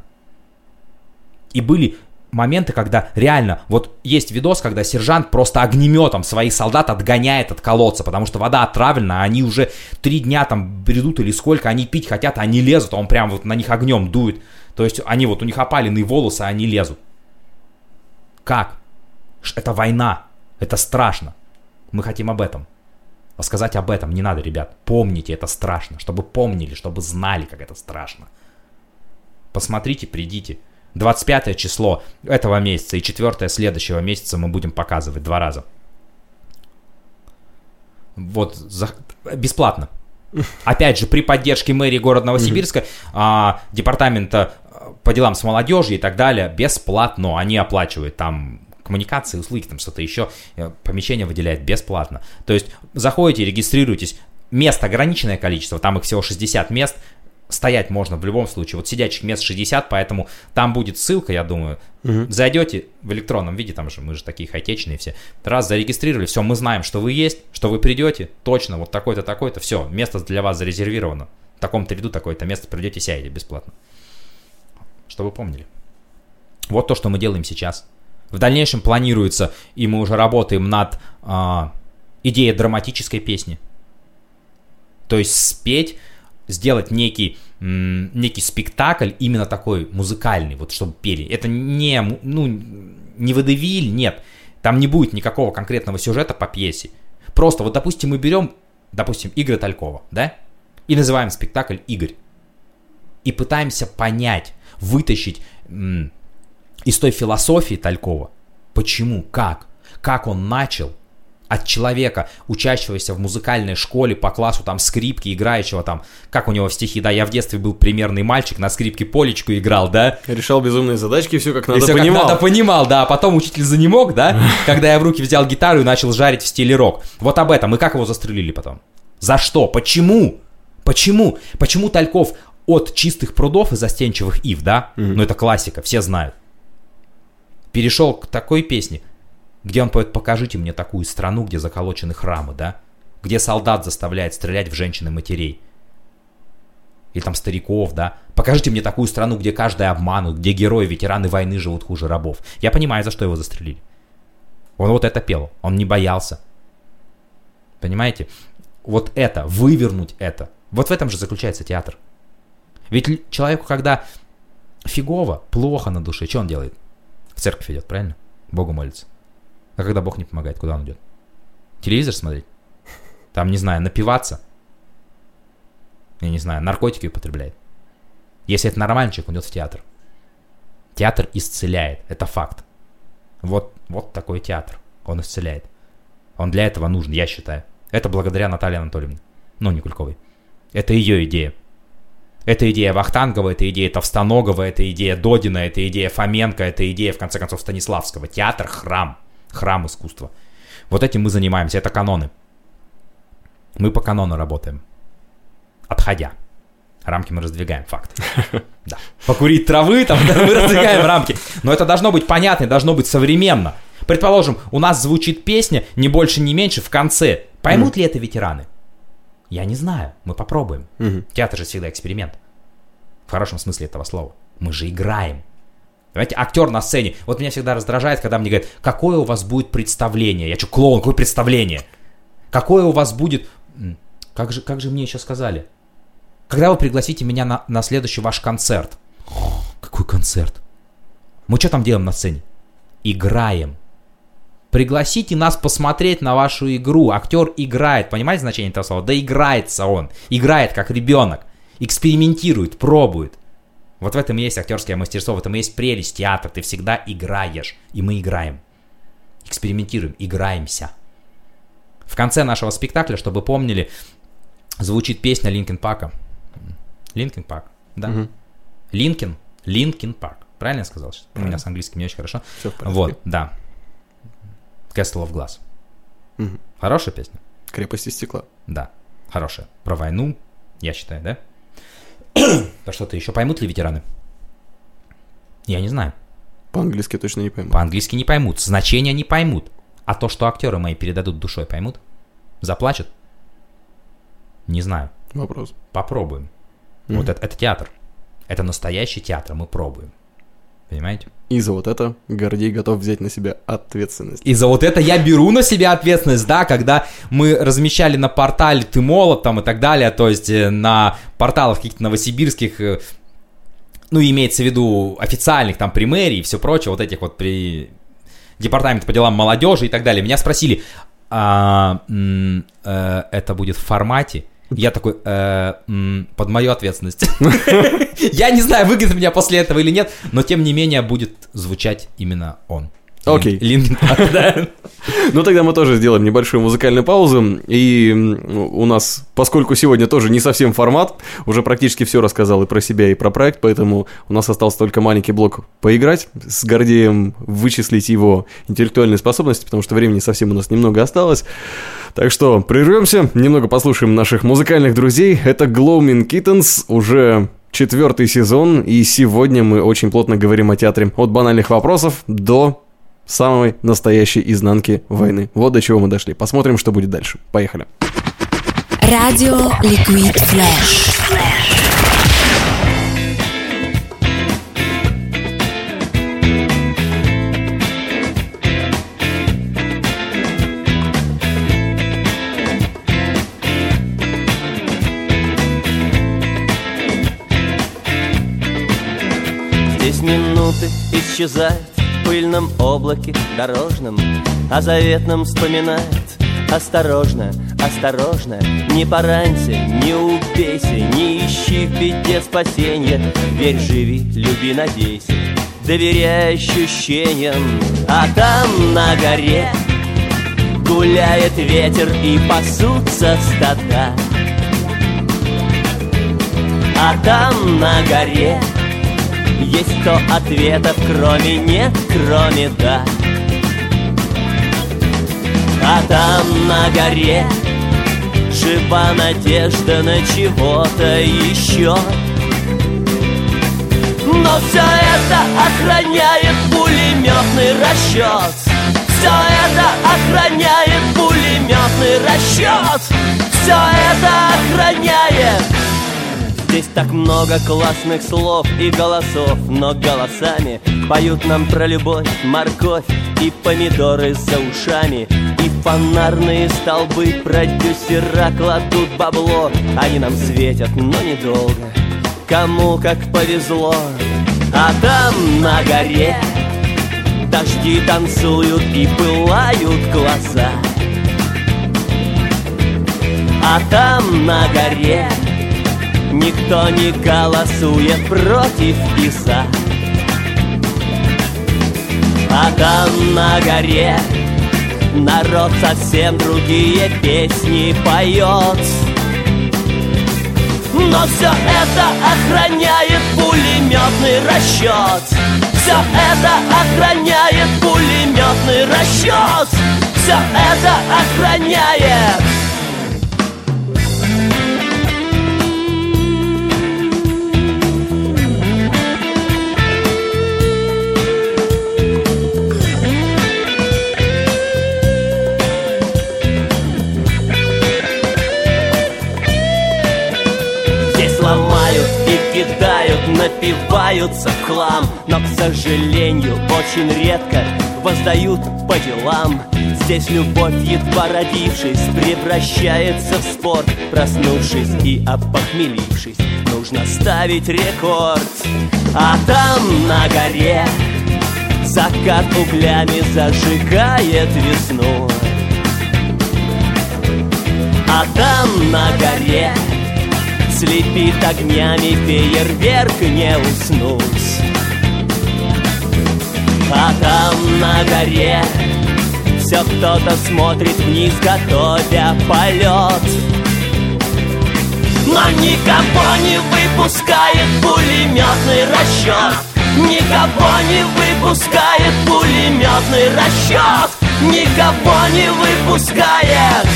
Speaker 5: И были моменты, когда реально, вот есть видос, когда сержант просто огнеметом своих солдат отгоняет от колодца, потому что вода отравлена, а они уже три дня там бредут или сколько, они пить хотят, а они лезут, а он прям вот на них огнем дует. То есть они вот, у них опаленные волосы, а они лезут. Как? Это война, это страшно. Мы хотим об этом. Рассказать об этом не надо, ребят. Помните, это страшно, чтобы помнили, чтобы знали, как это страшно. Посмотрите, придите. 25 число этого месяца и 4 следующего месяца мы будем показывать два раза. Вот, за- бесплатно. Опять же, при поддержке мэрии города Новосибирска, а, департамента а, по делам с молодежью и так далее, бесплатно. Они оплачивают там коммуникации, услуги, там что-то еще, э, помещение выделяет бесплатно. То есть заходите, регистрируйтесь, мест ограниченное количество, там их всего 60 мест, стоять можно в любом случае. Вот сидячих мест 60, поэтому там будет ссылка, я думаю. Зайдете в электронном виде, там же мы же такие хай-течные все. Раз зарегистрировали, все, мы знаем, что вы есть, что вы придете, точно, вот такой-то, такой-то, все, место для вас зарезервировано. В таком-то ряду такое-то место придете, сядете бесплатно. Что вы помнили. Вот то, что мы делаем сейчас. В дальнейшем планируется, и мы уже работаем над а, идеей драматической песни. То есть спеть, сделать некий, некий спектакль, именно такой музыкальный, вот чтобы пели. Это не, ну, не водевиль, нет. Там не будет никакого конкретного сюжета по пьесе. Просто вот, допустим, мы берем, допустим, Игоря Талькова, да? И называем спектакль «Игорь». И пытаемся понять, вытащить из той философии Талькова, почему, как, как он начал от человека, учащегося в музыкальной школе по классу там скрипки, играющего там, как у него в стихи, да, я в детстве был примерный мальчик, на скрипке полечку играл, да,
Speaker 4: Решал безумные задачки, все как
Speaker 5: и
Speaker 4: надо
Speaker 5: всё как
Speaker 4: понимал.
Speaker 5: надо понимал, да, а потом учитель занемог, да, [LAUGHS] когда я в руки взял гитару и начал жарить в стиле рок. Вот об этом, и как его застрелили потом. За что? Почему? Почему? Почему Тальков от чистых прудов и застенчивых ив, да? Ну это классика, все знают. Перешел к такой песне, где он поет «Покажите мне такую страну, где заколочены храмы», да? Где солдат заставляет стрелять в женщин и матерей. Или там стариков, да? Покажите мне такую страну, где каждый обманут, где герои, ветераны войны живут хуже рабов. Я понимаю, за что его застрелили. Он вот это пел, он не боялся. Понимаете? Вот это, вывернуть это. Вот в этом же заключается театр. Ведь человеку, когда фигово, плохо на душе, что он делает? В церковь идет, правильно? Богу молится. А когда Бог не помогает, куда он идет? Телевизор смотреть? Там, не знаю, напиваться? Я не знаю, наркотики употребляет. Если это нормальный человек, он идет в театр. Театр исцеляет, это факт. Вот, вот такой театр, он исцеляет. Он для этого нужен, я считаю. Это благодаря Наталье Анатольевне. Ну, Никульковой. Это ее идея. Это идея Вахтангова, это идея Товстоногова, это идея Додина, это идея Фоменко, это идея, в конце концов, Станиславского. Театр – храм. Храм искусства. Вот этим мы занимаемся. Это каноны. Мы по канону работаем. Отходя. Рамки мы раздвигаем, факт. [LAUGHS] Да. Покурить травы, там, мы раздвигаем рамки. Но это должно быть понятно, должно быть современно. Предположим, у нас звучит песня не больше, не меньше в конце. Поймут ли это ветераны? Я не знаю, мы попробуем. Театр же всегда эксперимент. В хорошем смысле этого слова. Мы же играем. Понимаете, актер на сцене. Вот меня всегда раздражает, когда мне говорят, какое у вас будет представление. Я что, клоун, какое представление? Какое у вас будет... Как же, как же мне еще сказали? Когда вы пригласите меня на, на следующий ваш концерт? Какой концерт? Мы что там делаем на сцене? Играем. Пригласите нас посмотреть на вашу игру. Актер играет, понимаете значение этого слова? Да играется он. Играет как ребенок. Экспериментирует, пробует. Вот в этом и есть актерское мастерство, в этом и есть прелесть театра. Ты всегда играешь. И мы играем. Экспериментируем, играемся. В конце нашего спектакля, чтобы помнили, звучит песня Линкен Парка. Linkin Park, да. Linkin, Linkin Park. Правильно я сказал? Сейчас? У меня с английским не очень хорошо.
Speaker 4: Всё в порядке.
Speaker 5: Вот, да. Castle of Glass.
Speaker 4: Мгм.
Speaker 5: Хорошая песня?
Speaker 4: Крепости стекла.
Speaker 5: Да, хорошая. Про войну, я считаю, да? [CLEARS THROAT] Да что-то еще поймут ли ветераны? Я не знаю.
Speaker 4: По-английски точно не пойму.
Speaker 5: По-английски не поймут, значения не поймут. А то, что актеры мои передадут душой, поймут? Заплачут? Не знаю.
Speaker 4: Вопрос.
Speaker 5: Попробуем.
Speaker 4: Мгм.
Speaker 5: Вот это, это театр. Это настоящий театр, мы пробуем. Понимаете?
Speaker 4: И за вот это Гордей готов взять на себя ответственность.
Speaker 5: И за вот это я беру на себя ответственность, да, когда мы размещали на портале «Ты молод» там и так далее, то есть э, на порталах каких-то новосибирских, э, ну, имеется в виду официальных там при мэрии и все прочее, вот этих вот при департаменте по делам молодежи и так далее. Меня спросили, а, э, это будет в формате? Я такой, «Э, под мою ответственность. [LAUGHS] Я не знаю, выгонят меня после этого или нет, но тем не менее будет звучать именно он.
Speaker 4: Окей.
Speaker 5: Linkin Park, [LAUGHS] да.
Speaker 4: Ну тогда мы тоже сделаем небольшую музыкальную паузу. И у нас, поскольку сегодня тоже не совсем формат, уже практически все рассказал и про себя, и про проект, поэтому у нас остался только маленький блок поиграть с Гордеем, вычислить его интеллектуальные способности, потому что времени совсем у нас немного осталось. Так что прервемся, немного послушаем наших музыкальных друзей. Это Gloaming Kittens, уже четвертый сезон, и сегодня мы очень плотно говорим о театре. От банальных вопросов до самой настоящей изнанки войны. Вот до чего мы дошли. Посмотрим, что будет дальше. Поехали.
Speaker 8: Radio Liquid Flash.
Speaker 9: Здесь минуты исчезают пыльном облаке дорожном, О заветном вспоминает. Осторожно, осторожно, не поранься, не убейся, Не ищи в беде спасенья, верь, живи, люби, надейся, Доверяй ощущениям, а там на горе Гуляет ветер и пасутся стада. А там на горе есть сто ответов, кроме нет, кроме да А там на горе жива надежда на чего-то еще. Но все это охраняет пулеметный расчет Все это охраняет пулеметный расчет Все это охраняет Здесь так много классных слов и голосов Но голосами поют нам про любовь, морковь И помидоры за ушами. И фонарные столбы продюсера кладут бабло. Они нам светят, но недолго. Кому как повезло. А там на горе Дожди танцуют и пылают глаза. А там на горе Никто не голосует против и за А там на горе Народ совсем другие песни поет. Но все это охраняет пулеметный расчет Все это охраняет пулеметный расчет Все это охраняет кидают, напиваются в хлам Но, к сожалению, очень редко воздают по делам. Здесь любовь, едва родившись, превращается в спорт Проснувшись и опохмелившись, нужно ставить рекорд. А там на горе закат углями зажигает весну. А там на горе Слепит огнями фейерверк не уснуть. А там на горе Все кто-то смотрит вниз, готовя полет Но никого не выпускает пулеметный расчет Никого не выпускает пулеметный расчет Никого не выпускает.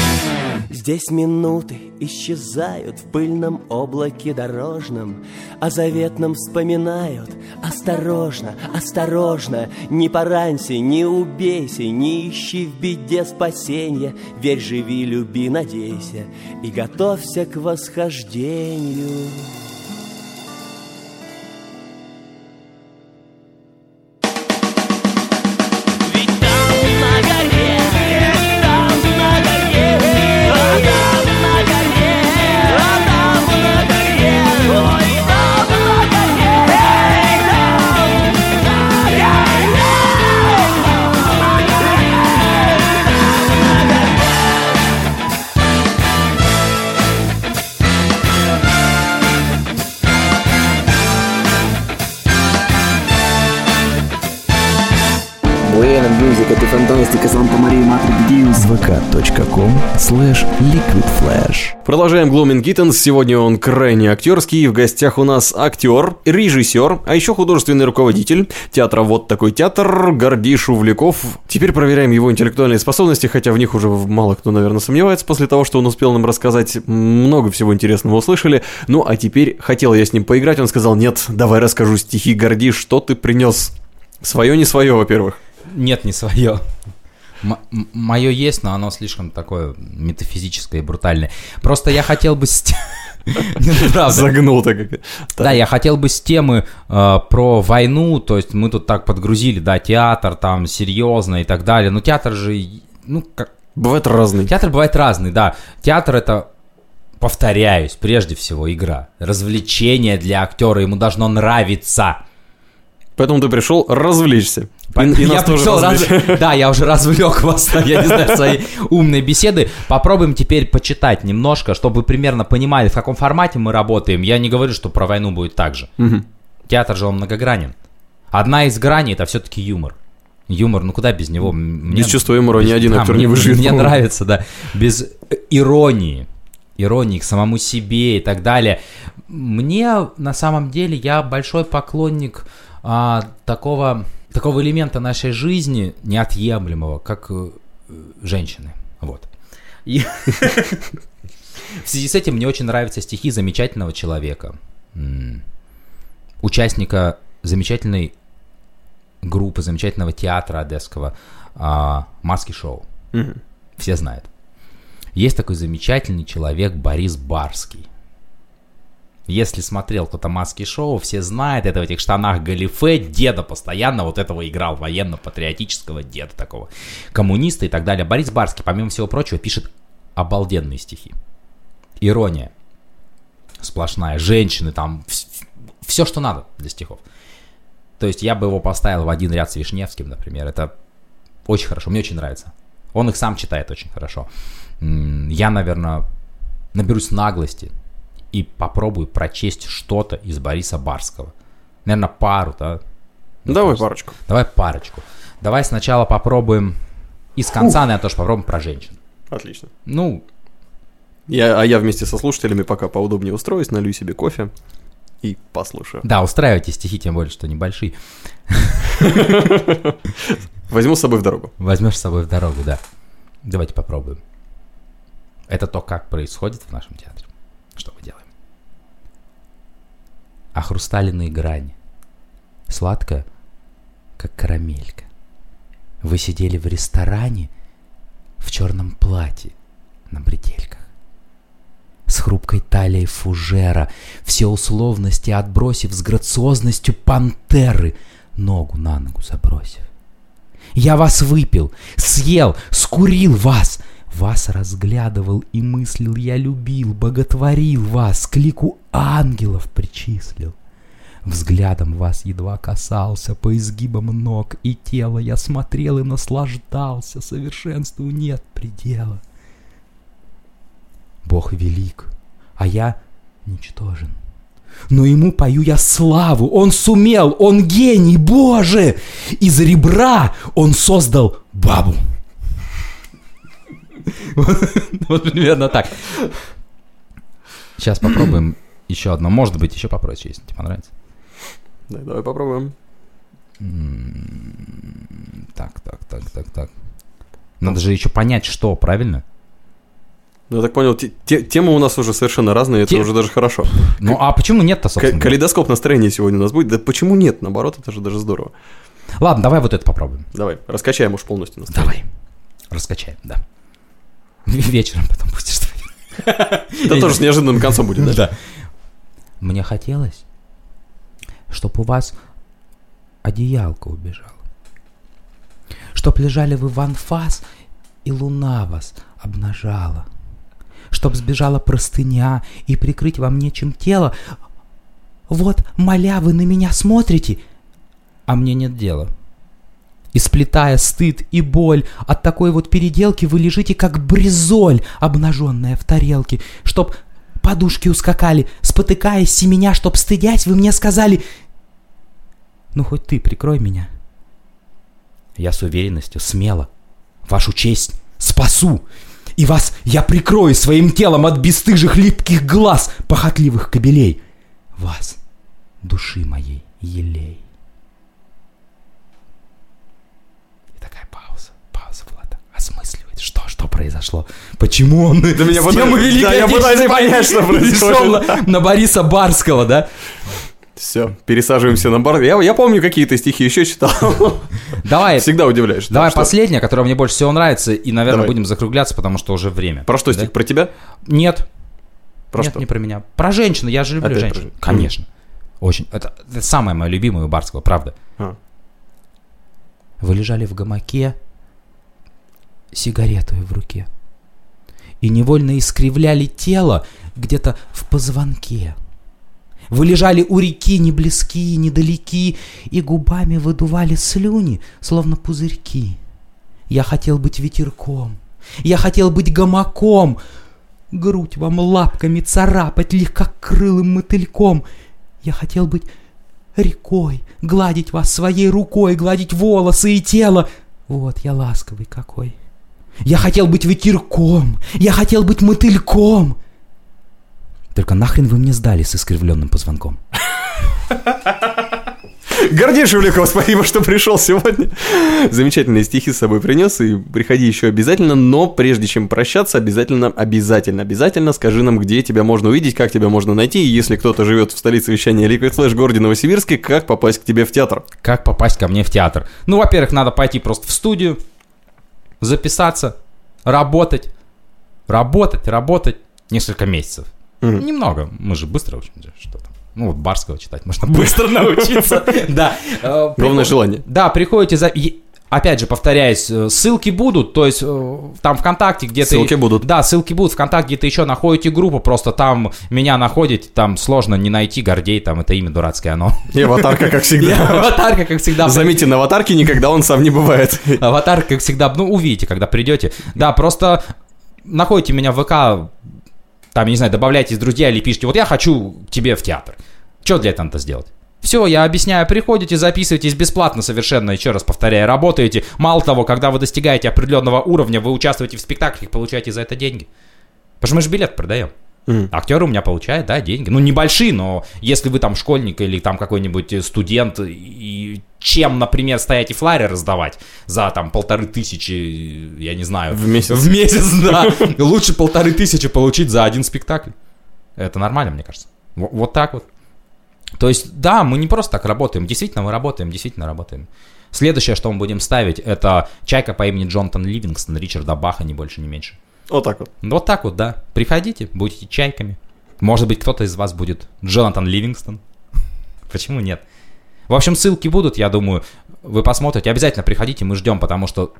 Speaker 9: Здесь минуты исчезают в пыльном облаке дорожном, О заветном вспоминают Осторожно, осторожно, не поранься, не убейся, Не ищи в беде спасенья, Верь, живи, люби, надейся И готовься к восхождению.
Speaker 3: Slash liquidflash
Speaker 4: Продолжаем Glooming Kittens. Сегодня он крайне актерский. В гостях у нас актер, режиссер, а еще художественный руководитель театра «Вот такой театр» Гордиш Увлеков. Теперь проверяем его интеллектуальные способности, хотя в них уже мало кто, наверное, сомневается после того, что он успел нам рассказать. Много всего интересного услышали. Ну, а теперь хотел я с ним поиграть. Он сказал, нет, давай расскажу стихи Гордиш, что ты принес. Свое, не свое, во-первых.
Speaker 5: Нет, не свое. Мое есть, но оно слишком такое метафизическое и брутальное. Просто я хотел бы... [LAUGHS] ну.
Speaker 4: Загнул так.
Speaker 5: Да, я хотел бы с темы э, про войну, то есть мы тут так подгрузили, да, театр там серьезно и так далее. Но театр же, ну, как...
Speaker 4: Бывает разный.
Speaker 5: Театр бывает разный, да. Театр это, повторяюсь, прежде всего игра. Развлечение для актера, ему должно нравиться.
Speaker 4: Поэтому ты пришел развлечься. И,
Speaker 5: я пришел раз-. [LAUGHS] Да, я уже развлек вас, [LAUGHS] я не знаю, своей умной беседы. Попробуем теперь почитать немножко, чтобы вы примерно понимали, в каком формате мы работаем. Я не говорю, что про войну будет так же. Театр же он многогранен. Одна из граней это все-таки юмор. Юмор, ну куда без него? М-
Speaker 4: Без чувства юмора ни один актер не
Speaker 5: мне-
Speaker 4: выживет,
Speaker 5: Мне
Speaker 4: по-моему.
Speaker 5: нравится, да. Без э, иронии. Иронии к самому себе и так далее. Мне, на самом деле, я большой поклонник а, такого, такого элемента нашей жизни, неотъемлемого, как э, женщины. Вот. И [LAUGHS] в связи с этим мне очень нравятся стихи замечательного человека, участника замечательной группы, замечательного театра одесского а, «Маски шоу». Все знают. Есть такой замечательный человек Борис Барский. Если смотрел кто-то маски шоу, все знают, это в этих штанах галифе, деда постоянно вот этого играл, военно-патриотического деда такого, коммуниста и так далее. Борис Барский, помимо всего прочего, пишет обалденные стихи. Ирония сплошная, женщины там, все, что надо для стихов. То есть я бы его поставил в один ряд с Вишневским, например. Это очень хорошо, мне очень нравится. Он их сам читает очень хорошо. Я, наверное, наберусь наглости и попробую прочесть что-то из Бориса Барского. Наверное, пару, да? Ну,
Speaker 4: Давай
Speaker 5: просто.
Speaker 4: парочку.
Speaker 5: Давай парочку. Давай сначала попробуем И с конца, наверное, тоже попробуем про женщин.
Speaker 4: Отлично.
Speaker 5: Ну,
Speaker 4: Я, а я вместе со слушателями пока поудобнее устроюсь, налью себе кофе и послушаю.
Speaker 5: да, устраивайте стихи, тем более, что небольшие.
Speaker 4: Возьму с собой в дорогу.
Speaker 5: Возьмешь с собой в дорогу, да. Давайте попробуем. Это то, как происходит в нашем театре. Что мы делаем? А хрустальные грани. Сладкая, как карамелька. Вы сидели в ресторане в черном платье на бретельках. С хрупкой талией фужера, все условности отбросив, с грациозностью пантеры, ногу на ногу забросив. Я вас выпил, съел, скурил вас. Вас разглядывал и мыслил, я любил, боготворил вас, к лику ангелов причислил. Взглядом вас едва касался, по изгибам ног и тела я смотрел и наслаждался, совершенству нет предела. Бог велик, а я ничтожен. Но ему пою я славу, он сумел, он гений, Боже! Из ребра он создал бабу. [LAUGHS] Вот примерно так. Сейчас попробуем еще одно. Может быть, еще попроще, если тебе понравится.
Speaker 4: Да, давай попробуем.
Speaker 5: Так, так, так, так, так. Надо же еще понять, что, правильно?
Speaker 4: Ну, я так понял, те- те- темы у нас уже совершенно разные, это уже даже хорошо.
Speaker 5: Ну, а почему нет-то, собственно?
Speaker 4: Калейдоскоп настроения сегодня у нас будет. Да почему нет? Наоборот, это же даже здорово.
Speaker 5: Ладно, давай вот это попробуем.
Speaker 4: Давай, раскачаем уж полностью настроение.
Speaker 5: Давай. Раскачаем, да. Вечером потом будешь.
Speaker 4: Это тоже с неожиданным концом будет, да?
Speaker 5: Мне хотелось, чтоб у вас одеялко убежало. Чтоб лежали вы в анфас, и луна вас обнажала. Чтоб сбежала простыня, и прикрыть вам нечем тело. Вот, моля, вы на меня смотрите, а мне нет дела. И сплетая стыд и боль от такой вот переделки, вы лежите как бризоль, обнаженная в тарелке, чтоб подушки ускакали, спотыкаясь семеня, чтоб стыдясь, вы мне сказали, ну хоть ты прикрой меня. Я с уверенностью, смело, вашу честь спасу, и вас я прикрою своим телом от бесстыжих липких глаз похотливых кобелей. Вас, души моей, елей. И такая пауза, пауза была так, осмысливает, что, произошло, почему он [LAUGHS]
Speaker 4: Да меня
Speaker 5: Великой
Speaker 4: да, я пытаюсь понять, что [LAUGHS] происходит.
Speaker 5: на, на Бориса Барского, да?
Speaker 4: Все, пересаживаемся на бар. Я, я помню, какие-то стихи еще читал.
Speaker 5: Давай,
Speaker 4: Всегда удивляешь.
Speaker 5: давай
Speaker 4: что-
Speaker 5: последнее, которое мне больше всего нравится, и, наверное,
Speaker 4: Давай.
Speaker 5: будем закругляться, потому что уже время.
Speaker 4: Про что
Speaker 5: Да?
Speaker 4: стих? Про тебя?
Speaker 5: Нет,
Speaker 4: Про
Speaker 5: нет,
Speaker 4: что?
Speaker 5: не про меня. Про женщину, я же люблю
Speaker 4: Опять про
Speaker 5: женщин.
Speaker 4: женщин.
Speaker 5: Конечно. Очень. Это, это самое мое любимое у Барского, правда.
Speaker 4: А.
Speaker 5: Вы лежали в гамаке, сигаретой в руке, и невольно искривляли тело где-то в позвонке. Вы лежали у реки, не близки, недалеки, и губами выдували слюни, словно пузырьки. Я хотел быть ветерком, я хотел быть гамаком, грудь вам лапками царапать легкокрылым мотыльком. Я хотел быть рекой, гладить вас своей рукой, гладить волосы и тело. Вот я ласковый какой. Я хотел быть ветерком, я хотел быть мотыльком. Только нахрен вы мне сдали с искривленным позвонком?
Speaker 4: Гордей Шевлюков, спасибо, что пришел сегодня. Замечательные стихи с собой принес, и приходи еще обязательно, но прежде чем прощаться, обязательно, обязательно, обязательно скажи нам, где тебя можно увидеть, как тебя можно найти, и если кто-то живет в столице вещания Liquid Flash городе Новосибирске, как попасть к тебе в театр.
Speaker 5: Как попасть ко мне в театр? Ну, во-первых, надо пойти просто в студию, записаться, работать, работать, работать несколько месяцев.
Speaker 4: Мгм.
Speaker 5: Немного, мы же быстро учимся, что там. Ну, вот Барского читать можно [LAUGHS] быстро научиться. [LAUGHS] Да. Э,
Speaker 4: Главное желание.
Speaker 5: Да, приходите за... и- Опять же, повторяюсь, э, ссылки будут, то есть э, там ВКонтакте где-то...
Speaker 4: Ссылки будут.
Speaker 5: Да, ссылки будут, ВКонтакте где-то еще находите группу, просто там меня находите, там сложно не найти, Гордей, там это имя дурацкое оно.
Speaker 4: И аватарка, как [LAUGHS]
Speaker 5: И
Speaker 4: всегда.
Speaker 5: аватарка, как всегда,
Speaker 4: Заметьте, на аватарке никогда он сам не бывает. [LAUGHS]
Speaker 5: Аватар, как всегда, ну, увидите, когда придете. Да, просто находите меня в ВК, там, не знаю, добавляйтесь в друзья или пишите, вот я хочу тебе в театр. Что для этого надо сделать? Все, я объясняю, приходите, записывайтесь бесплатно совершенно, еще раз повторяю, работаете. Мало того, когда вы достигаете определенного уровня, вы участвуете в спектаклях, получаете за это деньги. Потому что мы же билет продаем.
Speaker 4: Мгм.
Speaker 5: Актеры у меня получают, да, деньги. Ну, небольшие, но если вы там школьник или там какой-нибудь э, студент, и чем, например, стоять и флайеры раздавать за там полторы тысячи, я не знаю.
Speaker 4: В месяц.
Speaker 5: В месяц, [LAUGHS] да. Лучше полторы тысячи получить за один спектакль. Это нормально, мне кажется. Во- Вот так вот. То есть, да, мы не просто так работаем. Действительно, мы работаем, действительно работаем. Следующее, что мы будем ставить, это чайка по имени Джонатан Ливингстон, Ричарда Баха, ни больше, ни меньше.
Speaker 4: Вот так вот.
Speaker 5: Вот так вот, да. Приходите, будете чайками. Может быть, кто-то из вас будет Джонатан Ливингстон. Почему нет? В общем, ссылки будут, я думаю. Вы посмотрите. Обязательно приходите, мы ждем, потому что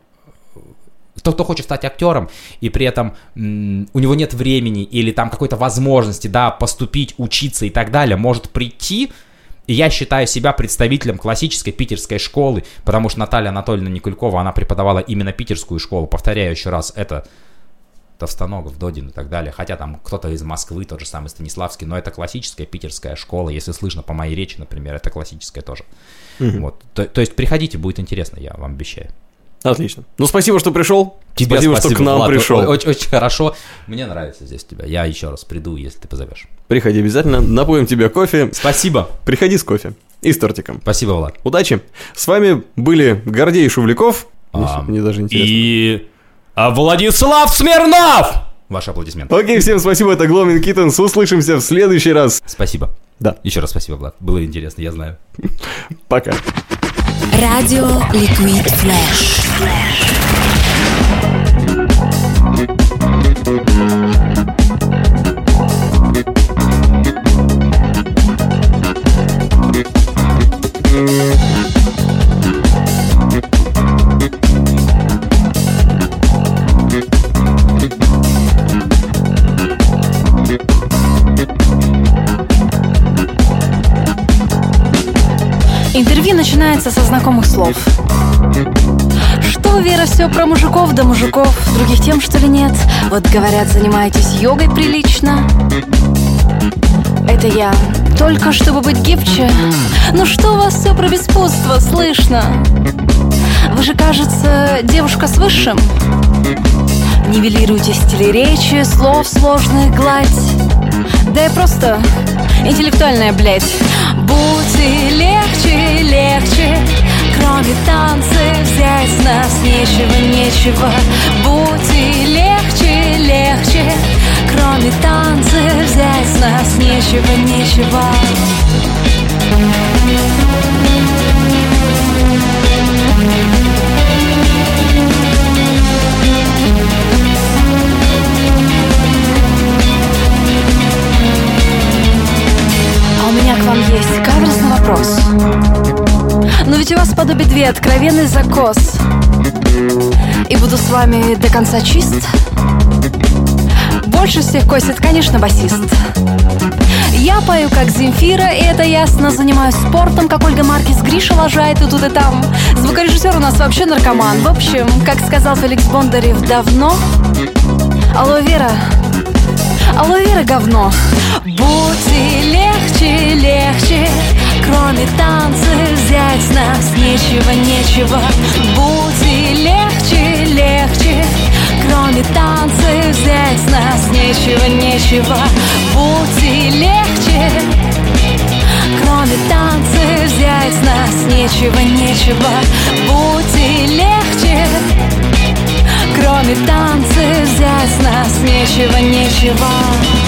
Speaker 5: тот, кто хочет стать актером, и при этом м, у него нет времени или там какой-то возможности, да, поступить, учиться и так далее, может прийти, и я считаю себя представителем классической питерской школы, потому что Наталья Анатольевна Никулькова, она преподавала именно питерскую школу. Повторяю еще раз, это Товстоногов, Додин и так далее. Хотя там кто-то из Москвы, тот же самый Станиславский, но это классическая питерская школа. Если слышно по моей речи, например, это классическая тоже. Вот. То, то есть приходите, будет интересно, я вам обещаю.
Speaker 4: Отлично. Ну, спасибо, что пришел.
Speaker 5: Тебе
Speaker 4: спасибо, что к нам
Speaker 5: Влад.
Speaker 4: пришел.
Speaker 5: Очень, очень хорошо. Мне нравится здесь тебя. Я еще раз приду, если ты позовешь.
Speaker 4: Приходи обязательно, напоим тебе кофе.
Speaker 5: Спасибо.
Speaker 4: Приходи с кофе и с тортиком.
Speaker 5: Спасибо, Влад.
Speaker 4: Удачи. С вами были Гордей Шувляков.
Speaker 5: А,
Speaker 4: мне даже интересно.
Speaker 5: И а, Владислав Смирнов! Ваши аплодисменты.
Speaker 4: Окей, всем спасибо, это Гломин Киттенс. Услышимся в следующий раз.
Speaker 5: Спасибо.
Speaker 4: Да.
Speaker 5: Еще раз спасибо, Влад. Было интересно, я знаю.
Speaker 4: Пока.
Speaker 8: Радио Liquid Flash.
Speaker 2: Интервью начинается со знакомых слов. Что, Вера, все про мужиков да мужиков? Других тем, что ли, нет? Вот, говорят, занимаетесь йогой прилично. Это я. Только чтобы быть гибче. Ну что у вас все про беспутство слышно? Вы же, кажется, девушка с высшим. Нивелируйте стили речи, слов сложных гладь. Да я просто интеллектуальная, блядь. Будьте легче, легче, кроме танцев с нас нечего, нечего. Будьте легче, легче, кроме танцев с нас нечего, нечего. А у меня к вам есть каверзный вопрос. Но ведь у вас подобие две откровенный закос. И буду с вами до конца чист. Больше всех косит, конечно, басист. Я пою как Земфира, и это ясно Занимаюсь спортом, как Ольга Маркис Гриша лажает и тут и там Звукорежиссер у нас вообще наркоман В общем, как сказал Феликс Бондарев давно Алло, Вера, алло, Вера, говно Будьте легче, легче Кроме танцев взять с нас нечего, нечего. Будьте легче, легче. Кроме танцев взять с нас нечего, нечего. Будьте легче. Кроме танцев взять с нас нечего, нечего. Будьте легче. Кроме танцев взять с нас нечего, нечего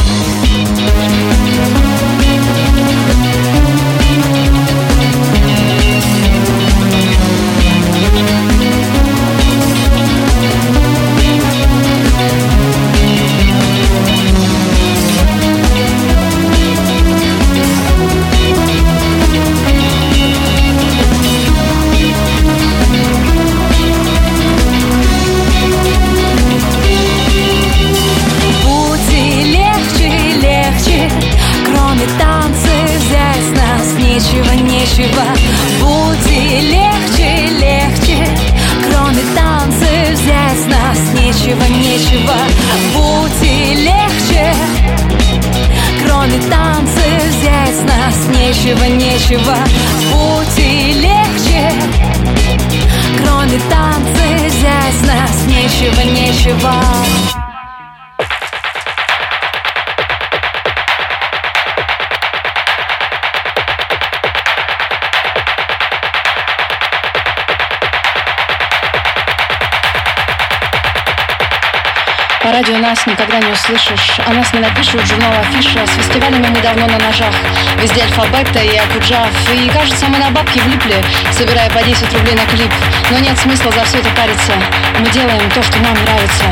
Speaker 10: услышишь, о нас не напишут журнал Афиша. С фестивалями мы давно на ножах, везде альфа-бета и акуджав. И кажется, мы на бабки влипли, собирая по 10 рублей на клип. Но нет смысла за все это париться, мы делаем то, что нам нравится.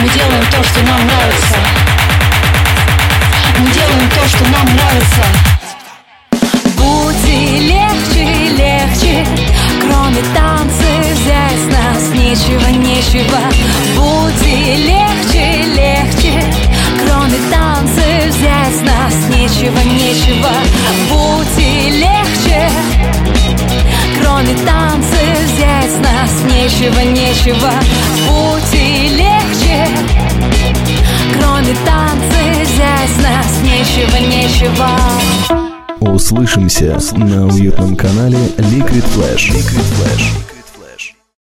Speaker 10: Мы делаем то, что нам нравится. Мы делаем то, что нам нравится.
Speaker 2: Пути легче, легче Кроме танцев здесь нас нечего, нечего Пути легче, нечего, нечего Пути легче Кроме танцев здесь нас нечего, нечего Пути легче Кроме танцев здесь нас нечего, нечего
Speaker 3: Услышимся на уютном канале Liquid Flash. Liquid Flash.